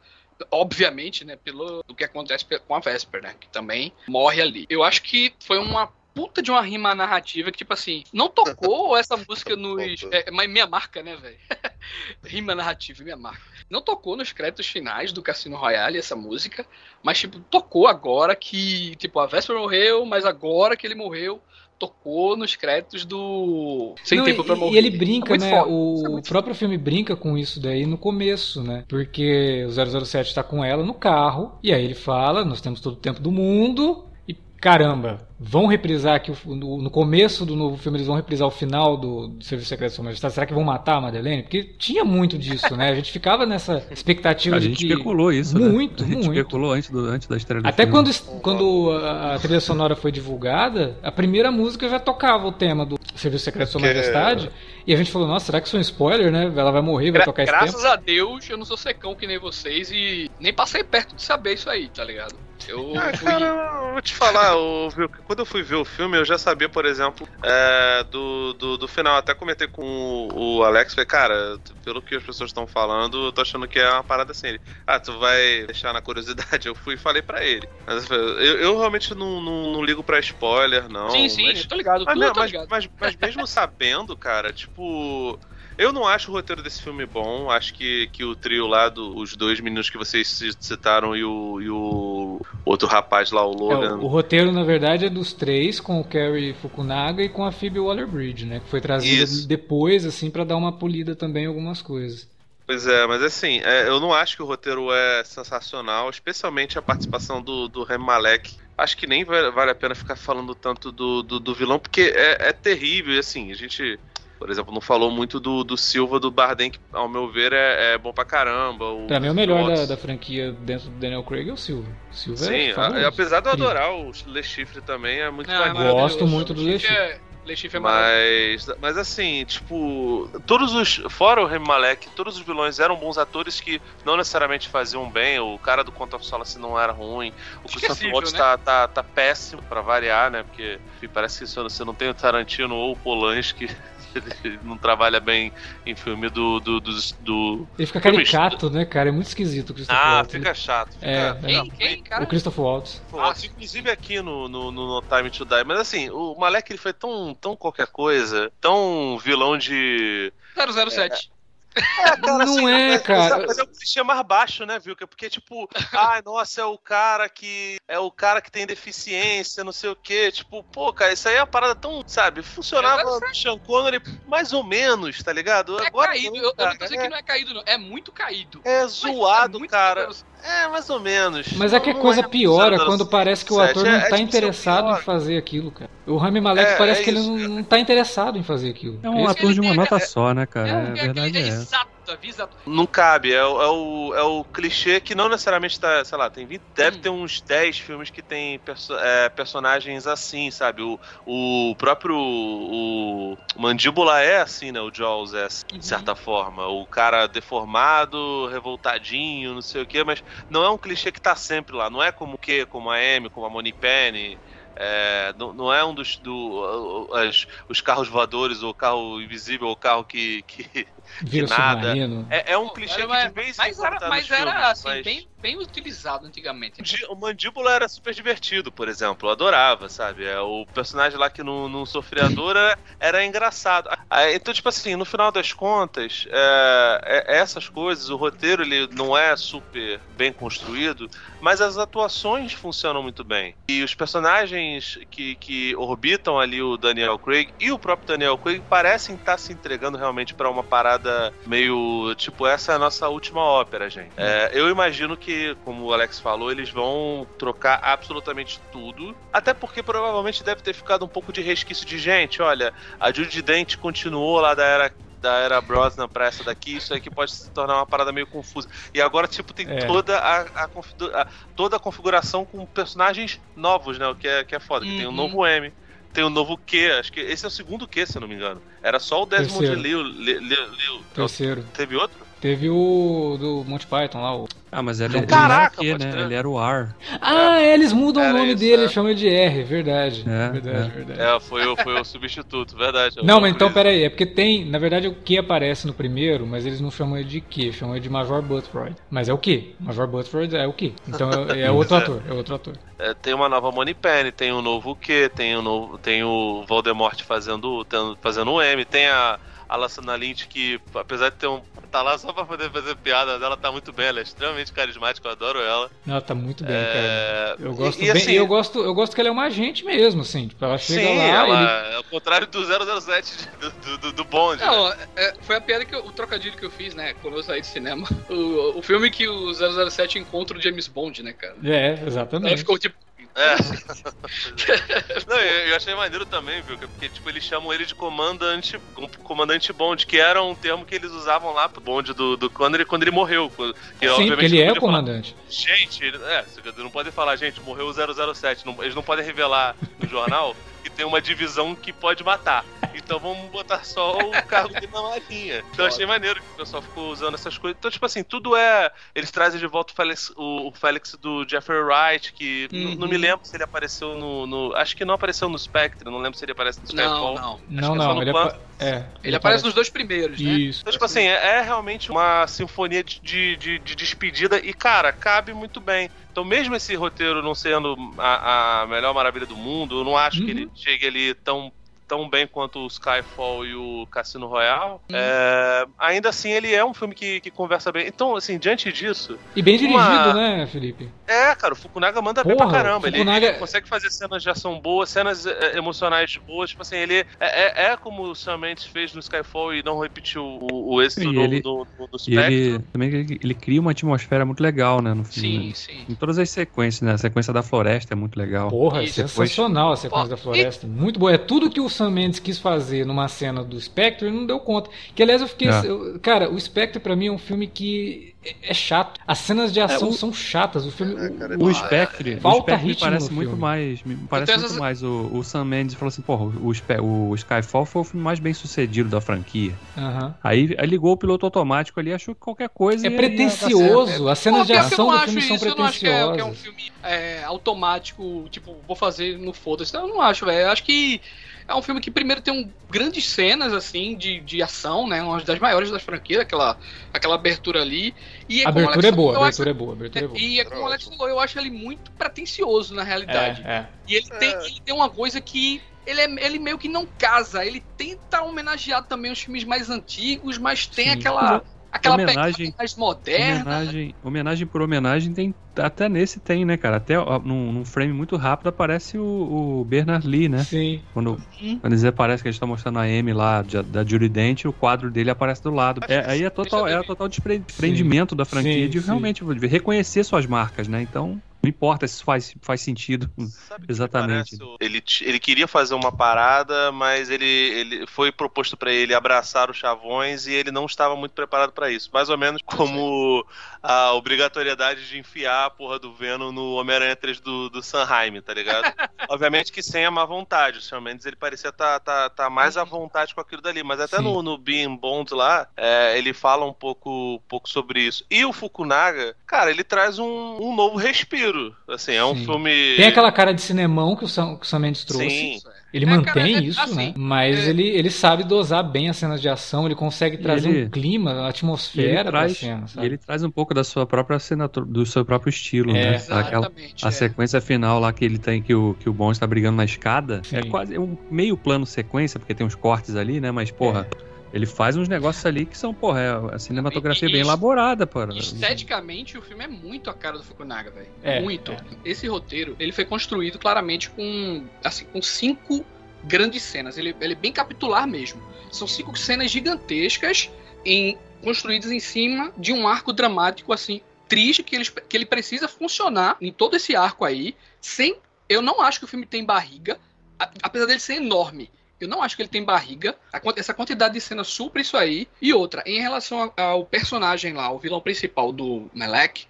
Obviamente, né? Pelo do que acontece com a Vesper, né? Que também morre ali. Eu acho que foi uma puta de uma rima narrativa que, tipo assim, não tocou <laughs> essa música nos. É, mas minha marca, né, velho? <laughs> rima narrativa, minha marca. Não tocou nos créditos finais do Cassino Royale essa música, mas, tipo, tocou agora que, tipo, a Vesper morreu, mas agora que ele morreu, tocou nos créditos do Sem Não, Tempo e, pra e Morrer. ele brinca, É né? foda. Isso é O próprio filme brinca com isso daí no começo, né? Porque o 007 tá com ela no carro, e aí ele fala: Nós temos todo o tempo do mundo, e caramba, vão reprisar aqui o- no, começo do novo filme, eles vão reprisar o final do, do Serviço Secreto de Sua Majestade. Será que vão matar a Madeleine? Porque tinha muito disso, né? A gente ficava nessa expectativa A de gente que. especulou isso, né? Muito, A gente muito. especulou antes, do, antes da estreia do Até filme. quando, quando a, a trilha sonora foi divulgada, a primeira música já tocava o tema do Serviço Secreto de Sua Majestade. E a gente falou, nossa, será que isso é um spoiler, né? Ela vai morrer, vai Gra tocar esse graças tempo? a Deus, eu não sou secão que nem vocês e nem passei perto de saber isso aí, tá ligado? Eu Ah, fui. cara, eu vou te falar, o- viu, quando eu fui ver o filme, eu já sabia, por exemplo, é, do, do, do final. Até comentei com o, o Alex, falei, cara, pelo que as pessoas estão falando, eu tô achando que é uma parada assim. Ele, ah, tu vai deixar na curiosidade. Eu fui e falei pra ele. Mas eu, eu realmente não, não, não ligo pra spoiler, não. sim, sim, mas- eu tô ligado, mas, eu me- tô mas, ligado. mas- mas mesmo <laughs> sabendo, cara, tipo. Eu não acho o roteiro desse filme bom. Acho que, que o trio lá, do, os dois meninos que vocês ci- citaram e o, e o outro rapaz lá, o É, Logan. o, o roteiro, na verdade, é dos três, com o Kerry Fukunaga e com a Phoebe Waller-Bridge, né? Que foi trazida Isso. depois, assim, pra dar uma polida também em algumas coisas. Pois é, mas assim, é, eu não acho que o roteiro é sensacional, especialmente a participação do, do Remy Malek. Acho que nem va- vale a pena ficar falando tanto do, do, do vilão, porque é, é terrível, e assim, a gente, por exemplo, não falou muito do, do Silva do Bardem, que ao meu ver é, é bom pra caramba. O Pra mim, o melhor da, da franquia dentro do Daniel Craig é o Silva. O Silva Sim, é a- apesar de eu adorar o Le Chiffre também, é muito Não, é maneiro. maravilhoso. Gosto muito do Le Chiffre Le é- Le Chiffre é. Mas, mas assim, tipo, todos os. Fora o Remy Malek, todos os vilões eram bons atores que não necessariamente faziam bem. O cara do Conto of Solace não era ruim. O Christopher Waltz né? tá, tá, tá péssimo pra variar, né? Porque enfim, parece que se você não tem o Tarantino ou o Polanski, ele não trabalha bem em filme do. do, do, do- Ele fica Filme caricato, né, cara? É muito esquisito o Christopher Ah, Waltz. fica chato. Fica, É, Quem, ruim. quem, cara? O Christopher Waltz. Pô, Ah, inclusive aqui no, no, no No Time to Die. Mas assim, o Malek ele foi tão, tão qualquer coisa, tão vilão de. 007. É, cara, Não é, mas- cara. Mas é o clichê mais baixo, né, Vilca? Porque, tipo, <laughs> ai, nossa, é o cara que. É o cara que tem deficiência, não sei o quê. Tipo, pô, cara, isso aí é uma parada tão, sabe? Funcionava É, no Sean Connery mais ou menos, tá ligado? É Agora caído, não, eu, eu não tô dizendo que não é caído, não. É muito caído. É Mas zoado, muito cara. 007. É, mais ou menos. Mas é que a coisa é piora 007, quando parece que o ator não é, tá tipo, interessado em fazer aquilo, cara. O Rami Malek É, parece é que ele não, não tá interessado em fazer aquilo. É um Esse- ator de uma nota é- só, né, cara? É, É, é, a verdade é é exato. Não cabe, é, o- é o, é o clichê que não necessariamente tá, sei lá, tem 20, deve Hum. ter uns 10 filmes que tem perso- é, personagens assim, sabe? O, o próprio o, o Mandíbula é assim, né? O Jaws é assim, Uhum. de certa forma. O cara deformado, revoltadinho, não sei o quê, mas não é um clichê que tá sempre lá. Não é como o quê? Como a Amy, como a Moni Penny. É, não, não é um dos do, as- os carros voadores, ou o carro invisível, ou o carro que, que Vira de nada. submarino. é, é um clichê Era- que de vez em mas quando tá mas era filmes, assim, mas bem, bem utilizado antigamente. o di- O Mandíbula era super divertido, por exemplo. Eu adorava, sabe? É, o personagem lá que não, não sofria dor era, era engraçado. Então, tipo assim, no final das contas, é, é- essas coisas, o roteiro ele não é super bem construído, mas as atuações funcionam muito bem. E os personagens que, que orbitam ali o Daniel Craig e o próprio Daniel Craig parecem estar se entregando realmente pra uma parada meio tipo, essa é a nossa última ópera, gente. É, eu imagino que, como o Alex falou, eles vão trocar absolutamente tudo. Até porque provavelmente deve ter ficado um pouco de resquício de gente. Olha, a Judy Dent continuou lá da era da era Brosnan pra essa daqui, isso aqui pode se tornar uma parada meio confusa. E agora, tipo, tem É. toda a, a a- toda a configuração com personagens novos, né? O que é, que é foda. Que tem o Uhum. novo M, tem o novo Q, acho que esse é o segundo Q, se eu não me engano. Era só o Desmond Terceiro. Liu. Liu- Liu- Liu. Terceiro. Teve outro? Teve o do Monty Python lá. O... Ah, mas ele, Caraca, era o quê, né? Ele era o R. Ah, é, eles mudam Era o nome isso, dele, é. chamam de R, verdade. É, verdade, é. verdade. É, foi, o- foi o substituto, verdade. Não, Eu mas então, peraí, é porque tem, na verdade, o que aparece no primeiro, mas eles não chamam ele de Q, chamam ele de Major Butfroyd. Mas é o Q, Major Butfroyd é o Q. Então é, é <laughs> outro É. ator, é outro ator. É, tem uma nova Money Penny, tem um novo Q, tem o novo, tem o Voldemort fazendo, fazendo um M, tem a a Lassana Lynch que, apesar de ter um. tá lá só pra poder fazer piada, ela tá muito bem, ela é extremamente carismática, eu adoro ela. Ela tá muito bem, cara. É, Eu gosto e, e bem, assim, eu gosto, eu gosto que ela é uma agente mesmo, assim, tipo, ela chega Sim, lá, ela ele é o contrário do 007 do, do, do, do Bond. né? Não, é, foi a piada que eu, o trocadilho que eu fiz, né, quando eu saí do cinema. O, o filme que o 007 encontra o James Bond, né, cara? É, Aí exatamente. ficou tipo, <laughs> É. Não, eu, eu achei maneiro também, viu? Porque, tipo, eles chamam ele de comandante, comandante Bond, que era um termo que eles usavam lá pro Bond do, do Connery quando ele morreu. Que, Sim, porque ele é o podia falar, comandante. Gente, ele- é, não pode falar, gente, morreu o 007. Não, eles não podem revelar no jornal. Que tem uma divisão que pode matar. Então vamos botar só o <laughs> cargo dele na marinha. Então achei maneiro que o pessoal ficou usando essas coisas. Então, tipo assim, tudo é. Eles trazem de volta o Félix, o, o Félix do Jeffrey Wright, que Uhum. não me lembro se ele apareceu no, no- Acho que não apareceu no Spectre, não lembro se ele aparece no Skyfall. Não, não. Acho Não, que é só não, no ele, apa- é, Ele aparece nos dois primeiros, né? Isso. Então, tipo assim, é, é realmente uma sinfonia de, de, de- de despedida e, cara, cabe muito bem. Então, mesmo esse roteiro não sendo a, a melhor maravilha do mundo, eu não acho que Uhum. ele chegue ali tão, tão bem quanto o Skyfall e o Cassino Royale. Uhum. É, ainda assim, ele é um filme que, que conversa bem. Então, assim, diante disso, E bem dirigido, Uma- né, Felipe? É, cara, o Fukunaga manda bem Porra, pra caramba. Ele- Fukunaga- Ele, consegue fazer cenas de ação boas, cenas é, emocionais boas. Tipo assim, ele é, é, é como o Sam Mendes fez no Skyfall e não repetiu o, o êxito E do, ele- do, do, do E Spectre. ele também ele, ele cria uma atmosfera muito legal, né, no filme. Sim, sim. Em todas as sequências, né? A sequência da floresta é muito legal. Porra, é sensacional a sequência Pô, da floresta. Muito boa. É tudo que o Sam Mendes quis fazer numa cena do Spectre ele não deu conta. Que aliás eu fiquei. É. eu- cara, o Spectre pra mim é um filme que é, é chato. As cenas de ação o- são chatas. O filme. É, o- cara, o- O Spectre, o Falta Spectre me ritmo parece muito filme. mais. Me parece muito essa- mais. O, o Sam Mendes falou assim, porra, o, o Skyfall foi o filme mais bem sucedido da franquia. Aí, aí ligou o piloto automático ali, achou que qualquer coisa. É pretencioso. As cenas de ação não do acho filme são isso, eu não acho que é, que é um pretenciosas. filme é, automático, tipo, vou fazer no foda-se. Eu não acho, velho. Eu acho que é um filme que primeiro tem um, grandes cenas, assim, de, de ação, né? Uma das maiores das franquias, aquela, aquela abertura ali. E como o abertura Alex é boa, falou, abertura é boa, abertura é acho- boa. E é como o Alex falou, eu acho ele muito pretencioso na realidade. É, é. E ele tem, É. ele tem uma coisa que. Ele, é, ele meio que não casa. Ele tenta homenagear também os filmes mais antigos, mas tem Sim. aquela. Aquela Homenagem- pegada mais moderna. Homenagem, homenagem por homenagem tem. Até nesse tem, né, cara? Até ó, num, num frame muito rápido aparece o, o Bernard Lee, né? Sim. Quando, Hum. quando eles aparecem que eles estão mostrando a Amy lá, de- da Judy Dent, o quadro dele aparece do lado. É, aí é total, é total desprendimento da franquia Sim, de sim. realmente reconhecer suas marcas, né? Então, não importa se faz, faz sentido. Sabe que Exatamente. me parece? Ele, ele queria fazer uma parada, mas ele, ele foi proposto pra ele abraçar os chavões e ele não estava muito preparado pra isso. Mais ou menos como a obrigatoriedade de enfiar a porra do Venom no Homem-Aranha 3 do, do Sanheim, tá ligado? <laughs> Obviamente que sem a má vontade. O Shawn Mendes ele parecia estar tá, tá, tá mais à vontade com aquilo dali. Mas até Sim. no, no Being Bond lá, é, ele fala um pouco, um pouco sobre isso. E o Fukunaga, cara, ele traz um, um novo respiro. Assim, é um Sim. filme. Tem aquela cara de cinemão que o Sam, que o Sam Mendes trouxe. Sim. É. Ele É, mantém cara, é isso, assim, né? Mas é- ele, ele sabe dosar bem as cenas de ação, ele consegue trazer ele- um clima, uma ele, atmosfera pra traz, cena, sabe? ele traz um pouco da sua própria assinatura, do seu próprio estilo, É. né? Aquela, Exatamente. a é. sequência final lá que ele tem, que o, que o Bond está brigando na escada, é Sim. quase é um meio plano sequência, porque tem uns cortes ali, né? Mas, porra, ele faz uns negócios ali que são, porra, é a cinematografia E- e- bem elaborada, porra. Esteticamente, o filme é muito a cara do Fukunaga, velho. É, muito. é. Esse roteiro, ele foi construído claramente com, assim, com cinco grandes cenas. Ele, ele é bem capitular mesmo. São cinco cenas gigantescas em, construídas em cima de um arco dramático, assim, triste, que ele, que ele precisa funcionar em todo esse arco aí, sem... Eu não acho que o filme tem barriga, a- apesar dele ser enorme. Eu não acho que ele tem barriga. Essa quantidade de cena supra isso aí. E outra, em relação ao personagem lá, o vilão principal do Melek,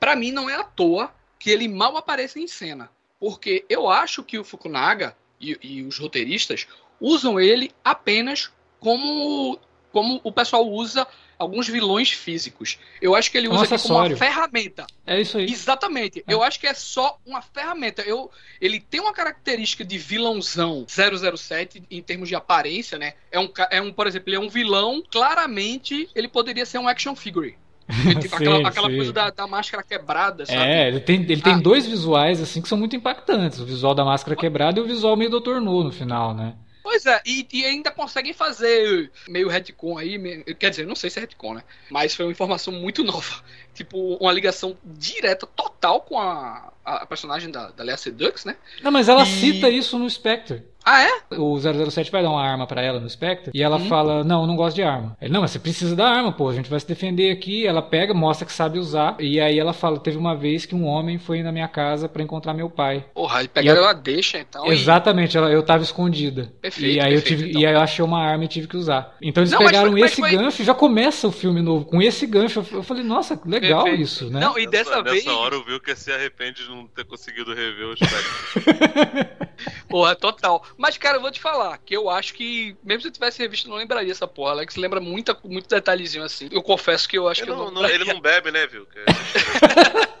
pra mim não é à toa que ele mal aparece em cena. Porque eu acho que o Fukunaga e, e os roteiristas usam ele apenas como, como o pessoal usa alguns vilões físicos. Eu acho que ele Um usa aqui como uma ferramenta. É isso aí. Exatamente. É. Eu acho que é só uma ferramenta. Eu, ele tem uma característica de vilãozão 007 em termos de aparência, né? É um, é um, por exemplo, ele é um vilão, claramente ele poderia ser um action figure. <laughs> Ele, tipo, Sim, aquela aquela sim. coisa da, da máscara quebrada, sabe? É, ele tem, ele tem Ah. dois visuais assim que são muito impactantes. O visual da máscara quebrada e o visual meio Dr. No no final, né? Pois é, e, e ainda conseguem fazer meio retcon aí, me- quer dizer, não sei se é retcon, né? Mas foi uma informação muito <laughs> nova. Tipo, uma ligação direta, total com a, a personagem da, da Lea Sedux, né? Não, mas ela E- cita isso no Spectre. Ah, é? O 007 vai dar uma arma pra ela no Spectre e ela Hum. fala: Não, não gosto de arma. Ele, não, mas você precisa da arma, pô, a gente vai se defender aqui. Ela pega, mostra que sabe usar. E aí ela fala: Teve uma vez que um homem foi na minha casa pra encontrar meu pai. Porra, ele pegaram E a- ela deixa, então. e- Exatamente, ela, eu tava escondida. Perfeito, e aí eu perfeito, tive, então. e aí eu achei uma arma e tive que usar. Então eles Não, pegaram mas esse foi- gancho e já começa o filme novo com esse gancho. Eu, eu falei, nossa, legal Perfeito. isso, né? Não, e dessa nessa, vez. Nessa hora o Wilker se arrepende de não ter conseguido rever o Spectre. <laughs> <laughs> Porra, total. Mas, cara, eu vou te falar que eu acho que, mesmo se eu tivesse revisto, eu não lembraria essa porra. Alex lembra muita, muito detalhezinho assim. Eu confesso que eu acho ele, que eu não, não. não- ele não bebe, né, Wilker? <laughs>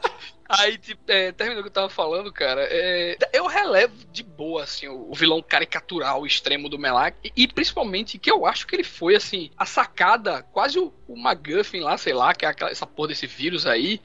Aí, tipo, é, terminando o que eu tava falando, cara, é, eu relevo de boa, assim, o, o vilão caricatural extremo do Melak. E, e principalmente que eu acho que ele foi, assim, a sacada, quase o, o McGuffin lá, sei lá, que é aquela, essa porra desse vírus aí.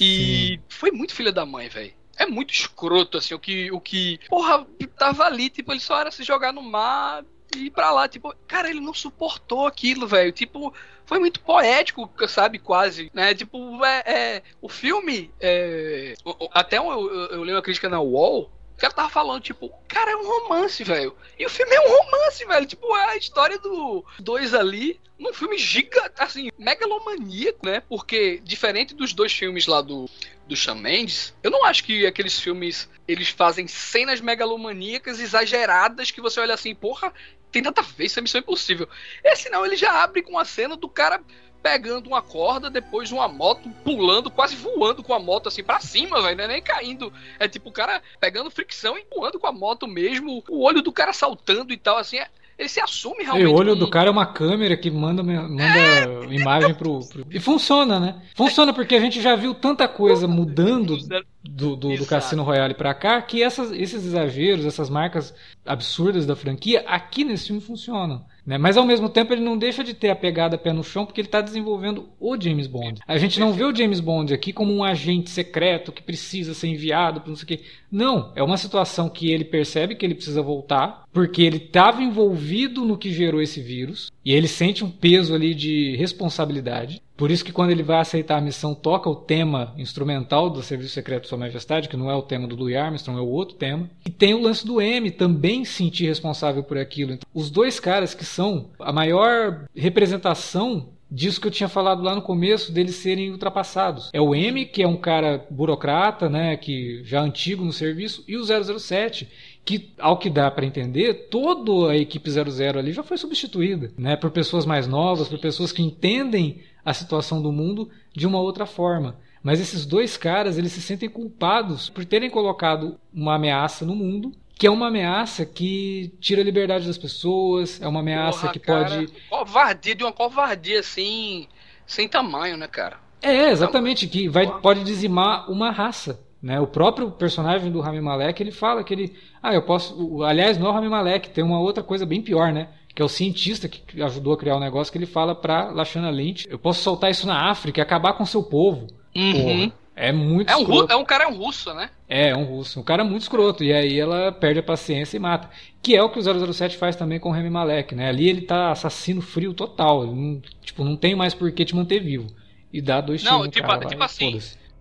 E foi muito filha da mãe, velho. É muito escroto, assim, o que, o que. Porra, tava ali, tipo, ele só era se jogar no mar e ir pra lá. Tipo, cara, ele não suportou aquilo, velho. Tipo, foi muito poético, sabe? Quase, né? Tipo, é, é- o filme. é, até eu, eu, eu li uma crítica na Wall. O cara tava falando, tipo, cara, é um romance, velho. E o filme é um romance, velho. Tipo, é a história do dois ali num filme giga, assim, megalomaníaco, né? Porque, diferente dos dois filmes lá do, do Shawn Mendes, eu não acho que aqueles filmes, eles fazem cenas megalomaníacas exageradas que você olha assim, porra, tem nada a ver, isso é missão impossível. Esse não, ele já abre com a cena do cara pegando uma corda, depois uma moto, pulando, quase voando com a moto assim pra cima, velho, não é nem caindo. É tipo o cara pegando fricção e voando com a moto mesmo, o olho do cara saltando e tal, assim, é- ele se assume E realmente. o olho do cara é uma câmera que manda, manda imagem pro, pro- E funciona, né? Funciona porque a gente já viu tanta coisa mudando do, do, do. Cassino Royale pra cá que essas, esses exageros, essas marcas absurdas da franquia, aqui nesse filme funcionam. Né? Mas ao mesmo tempo ele não deixa de ter a pegada pé no chão porque ele está desenvolvendo o James Bond. A gente não vê o James Bond aqui como um agente secreto que precisa ser enviado para não sei o quê. Não, é uma situação que ele percebe que ele precisa voltar porque ele estava envolvido no que gerou esse vírus e ele sente um peso ali de responsabilidade. Por isso que quando ele vai aceitar a missão, toca o tema instrumental do Serviço Secreto de Sua Majestade, que não é o tema do Louis Armstrong, é o outro tema. E tem o lance do M também se sentir responsável por aquilo. Então, os dois caras que são a maior representação disso que eu tinha falado lá no começo, deles serem ultrapassados. É o M, que é um cara burocrata, né, que já antigo no serviço, e o 007, que, ao que dá para entender, toda a equipe 00 ali já foi substituída, né, por pessoas mais novas, por pessoas que entendem a situação do mundo de uma outra forma. Mas esses dois caras, eles se sentem culpados por terem colocado uma ameaça no mundo, que é uma ameaça que tira a liberdade das pessoas, é uma ameaça Porra, que cara, pode Covardia, de uma covardia assim, sem tamanho, né, cara? É, exatamente, que vai, pode dizimar uma raça. Né? O próprio personagem do Rami Malek, ele fala que ele. Ah, eu posso. Aliás, não é o Rami Malek, tem uma outra coisa bem pior, né? Que é o cientista que ajudou a criar o negócio, que ele fala pra Lashana Lynch: eu posso soltar isso na África e acabar com seu povo. Uhum. Porra, é muito É um, escroto. é um cara é um russo, né? É, é um russo. Um cara muito escroto. E aí ela perde a paciência e mata. Que é o que o 007 faz também com o Rami Malek, né? Ali ele tá assassino frio total. Não, tipo, não tem mais por que te manter vivo. E dá dois Não, tiros no tipo- cara tipo assim.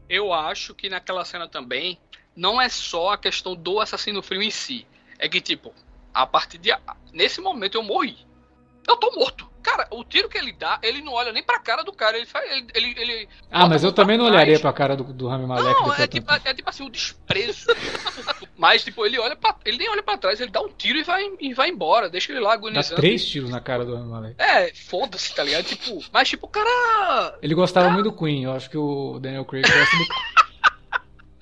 Eu acho que naquela cena também não é só a questão do assassino frio em si. É que, tipo, a partir de. Nesse momento eu morri. Eu tô morto. Cara, o tiro que ele dá, ele não olha nem pra cara do cara. Ele faz. Ele, ele, ele Ah, mas eu também não trás. olharia pra cara do, do Rami Malek Não, é de tipo, é tipo assim, o desprezo. <laughs> mas, tipo, ele olha pra, Ele nem olha pra trás, ele dá um tiro e vai, e vai embora. Deixa ele lá Dá agonizando. três tiros na cara do Rami Malek. É, foda-se, tá ligado? Tipo, mas tipo, o cara. Ele gostava muito do Queen. Eu acho que o Daniel Craig gosta do <laughs>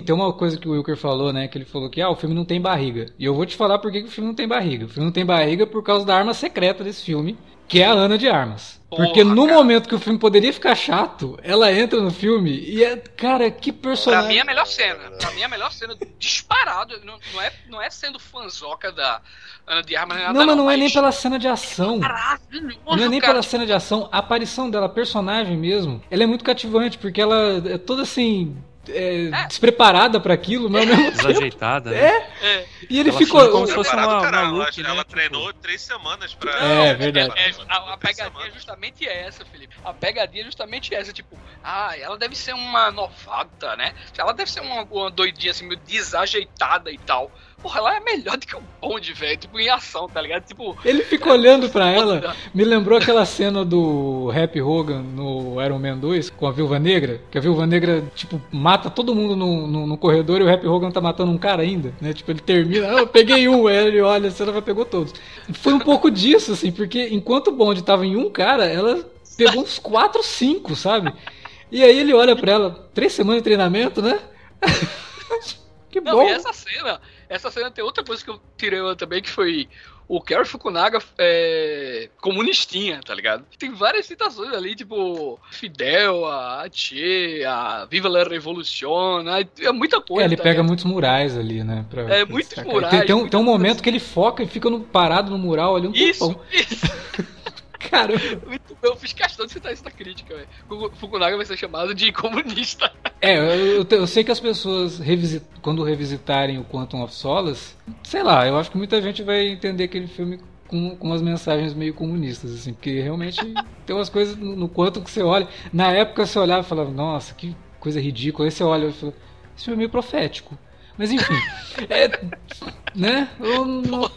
Tem uma coisa que o Wilker falou, né? Que ele falou que ah, o filme não tem barriga. E eu vou te falar por que que o filme não tem barriga. O filme não tem barriga por causa da arma secreta desse filme, que é a Ana de Armas. Porra, Porque no cara. momento que o filme poderia ficar chato, ela entra no filme e é. Cara, que Pra personagem. mim é a melhor cena. Pra mim é a melhor cena disparado. Não, não, é, não é sendo fanzoca da Ana de Armas, nem nada, Não, mas não é nem mas pela cena de ação. Maravilhoso, Não é nem cara. pela cena de ação, a aparição dela, a personagem mesmo, ela é muito cativante, porque ela é toda assim. É, É. despreparada pra aquilo, mas ao mesmo tempo. <laughs> Desajeitada, né? É, É, e ele Ela ficou. como se fosse uma- caralho, uma ela, look, né, ela tipo- treinou três semanas pra. É, verdade. É, a, a pegadinha é semanas. justamente essa, Felipe. A pegadinha é justamente essa, tipo, ah, ela deve ser uma novata, né? Ela deve ser uma, uma doidinha assim, meio desajeitada e tal. Porra, ela é melhor do que o Bond, velho. Tipo, em ação, tá ligado? Tipo. Ele fica olhando pra ela. Me lembrou aquela cena do Happy Hogan no Iron Man 2 com a Viúva Negra. Que a Viúva Negra, tipo, mata todo mundo no, no, no corredor e o Happy Hogan tá matando um cara ainda, né? Tipo, ele termina, ah, eu peguei um, aí ele olha, a cena vai pegou todos. Foi um pouco disso, assim, porque enquanto o Bond tava em um cara, ela pegou uns 4, 5, sabe? E aí ele olha pra ela, três semanas de treinamento, né? <laughs> que Não, bom. e essa cena, essa cena tem outra coisa que eu tirei também, que foi o Kerry Fukunaga é, comunistinha, tá ligado? Tem várias citações ali, tipo Fidel, a Che, a Viva la Revolution, é muita coisa. É, ele tá pega ligado? muitos murais ali, né? pra- É, pra muitos destacar. murais, Tem, tem um, tem um momento que ele foca e fica no- parado no mural ali um Isso, tempão. isso. <laughs> Cara, Muito eu fiz questão de citar isso na crítica, velho. Fuku- Fukunaga vai ser chamado de comunista. é, eu, eu eu sei que as pessoas, revisi- quando revisitarem o Quantum of Solace, sei lá, eu acho que muita gente vai entender aquele filme com, com umas mensagens meio comunistas, assim, porque realmente <laughs> tem umas coisas no, no Quantum que você olha. Na época você olhava e falava, nossa, que coisa ridícula. Aí você olha e fala, esse filme é meio profético. Mas enfim, <laughs> é, né? Eu não-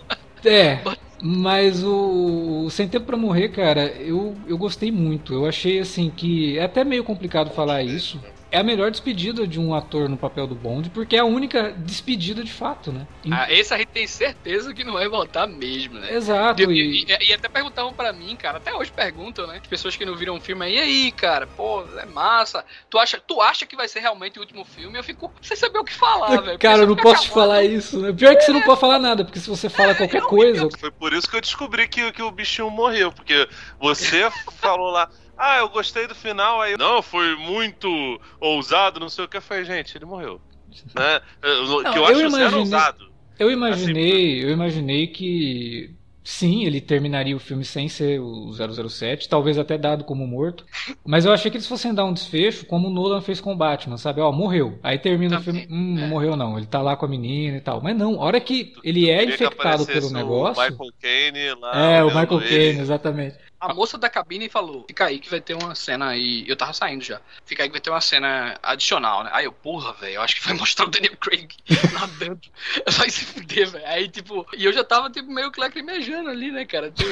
é, mas o, Sem Tempo Pra Morrer, cara, eu, eu gostei muito. Eu achei assim que é até meio complicado falar isso. É a melhor despedida de um ator no papel do Bond, porque é a única despedida de fato, né? Ah, esse a gente tem certeza que não vai voltar mesmo, né? Exato. E, E, e- e até perguntavam pra mim, cara, até hoje perguntam, né? As pessoas que não viram o filme aí, e aí, cara, pô, é massa. Tu acha, tu acha que vai ser realmente o último filme? Eu fico sem saber o que falar, velho. cara, eu não posso te falar isso, né? Pior é que você não pode falar nada, porque se você fala qualquer coisa. Foi por isso que eu descobri que, que o bichinho morreu, porque você <laughs> falou lá, ah, eu gostei do final, aí. Não, foi muito ousado, não sei o que. Eu falei, gente, ele morreu. <laughs> Né? Eu- Não, que eu, eu acho zero ousado. Eu imaginei, eu imaginei que sim, ele terminaria o filme sem ser o 007, talvez até dado como morto. Mas eu achei que eles fossem dar um desfecho como o Nolan fez com o Batman, sabe? Ó, morreu. Aí termina Também, o filme, hum, não é. morreu não, ele tá lá com a menina e tal. Mas não, a hora que ele é infectado pelo negócio. O Michael Caine lá. É, o Michael. Caine, exatamente. A moça da cabine falou: Fica aí que vai ter uma cena aí. Eu tava saindo já. Fica aí que vai ter uma cena adicional, né? Aí eu, porra, velho, eu acho que vai <laughs> mostrar o Daniel Craig <laughs> nadando. <laughs> Vai se fuder, velho. Aí, tipo, e eu já tava, tipo, meio que lacrimejando ali, né, cara? Do-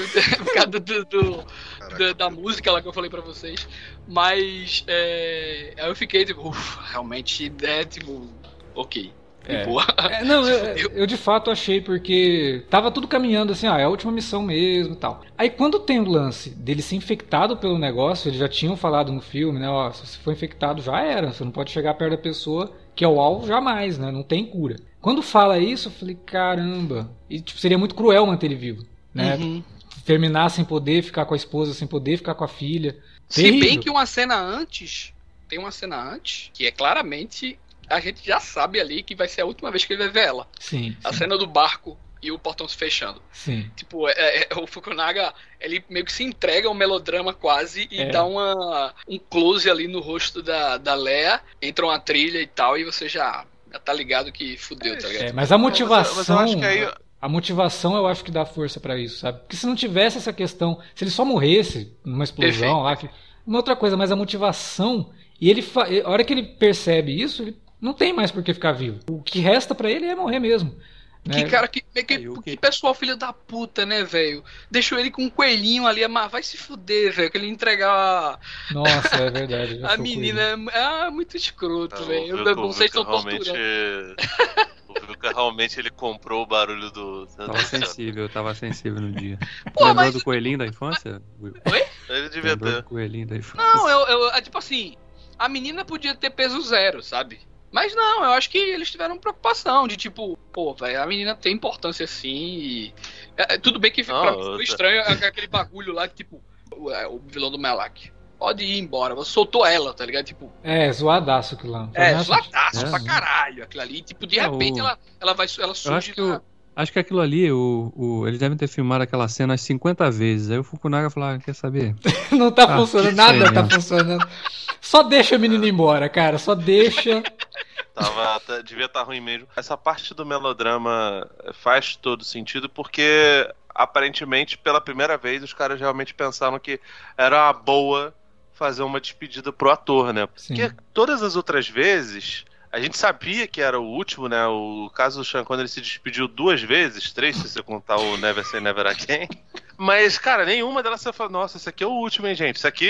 Por causa do, do- do- da, da música lá que eu falei pra vocês. Mas, é, aí eu fiquei, tipo, ufa, realmente é, tipo, ok. É. boa. É, não, <laughs> eu, eu de fato achei porque tava tudo caminhando assim, ah, é a última missão mesmo e tal. Aí quando tem o lance dele ser infectado pelo negócio, eles já tinham falado no filme, né, ó, se você for infectado já era, você não pode chegar perto da pessoa que é o alvo jamais, né, não tem cura. Quando fala isso, eu falei, caramba, e tipo, seria muito cruel manter ele vivo, né? Uhum. Terminar sem poder, ficar com a esposa sem poder, ficar com a filha. Se bem Terrível. que uma cena antes, tem uma cena antes, que é claramente, a gente já sabe ali que vai ser a última vez que ele vai ver ela. Sim, A sim, cena do barco e o portão se fechando. sim. Tipo, é- é- o Fukunaga, ele meio que se entrega ao melodrama quase e É. dá uma, um close ali no rosto da, da Leia, entra uma trilha e tal, e você já, já tá ligado que fudeu, tá ligado? É, mas a motivação. Mas eu acho que aí. A motivação eu acho que dá força pra isso, sabe? Porque se não tivesse essa questão, se ele só morresse numa explosão Perfeito. lá, que- uma outra coisa, mas a motivação, e ele fa- a hora que ele percebe isso, ele não tem mais por que ficar vivo. O que resta pra ele é morrer mesmo. né? Que cara, que, que, que pessoal filho da puta, né, velho? Deixou ele com um coelhinho ali, mas vai se fuder, velho, que ele entregar a, Nossa, é <laughs> verdade. a menina. com É, ah, muito escroto, Não, velho. Eu- Vilca- o Vocês Vilca estão realmente. torturando. <laughs> O Vilca realmente ele comprou o barulho do. Tava sensível, tava sensível no dia. Pô, Lembrou mas- do coelhinho da infância? Will? Ele devia Lembrou do ter. coelhinho da infância? Não, eu, eu. é Tipo assim, a menina podia ter peso zero, sabe? Mas não, eu acho que eles tiveram preocupação de tipo, pô, velho, a menina tem importância sim e. é, é, tudo bem que Não, pra mim eu- foi estranho aquele bagulho lá que, tipo, o, é, o vilão do Melak. Pode ir embora, você soltou ela, tá ligado? Tipo, É, zoadaço aquilo lá. é, zoadaço É. pra caralho aquilo ali. Tipo, de É, repente o- ela, ela vai ela Eu surge acho que, na- o, acho que aquilo ali, o, o- eles devem ter filmado aquela cena umas 50 vezes. Aí o Fukunaga falou, ah, quer saber? <laughs> Não tá Ah, funcionando, nada tá mesmo. funcionando. Só deixa a menina ir embora, cara. Só deixa. <laughs> Tava, tá- devia estar ruim mesmo. Essa parte do melodrama faz todo sentido porque aparentemente pela primeira vez os caras realmente pensaram que era uma boa fazer uma despedida pro ator, né? Sim. Porque todas as outras vezes A gente sabia que era o último, né? O caso do Sean Connery se despediu duas vezes, três se você contar o Never Say Never Again. <laughs> Mas, cara, nenhuma delas você fala, nossa, esse aqui é o último, hein, gente? Isso aqui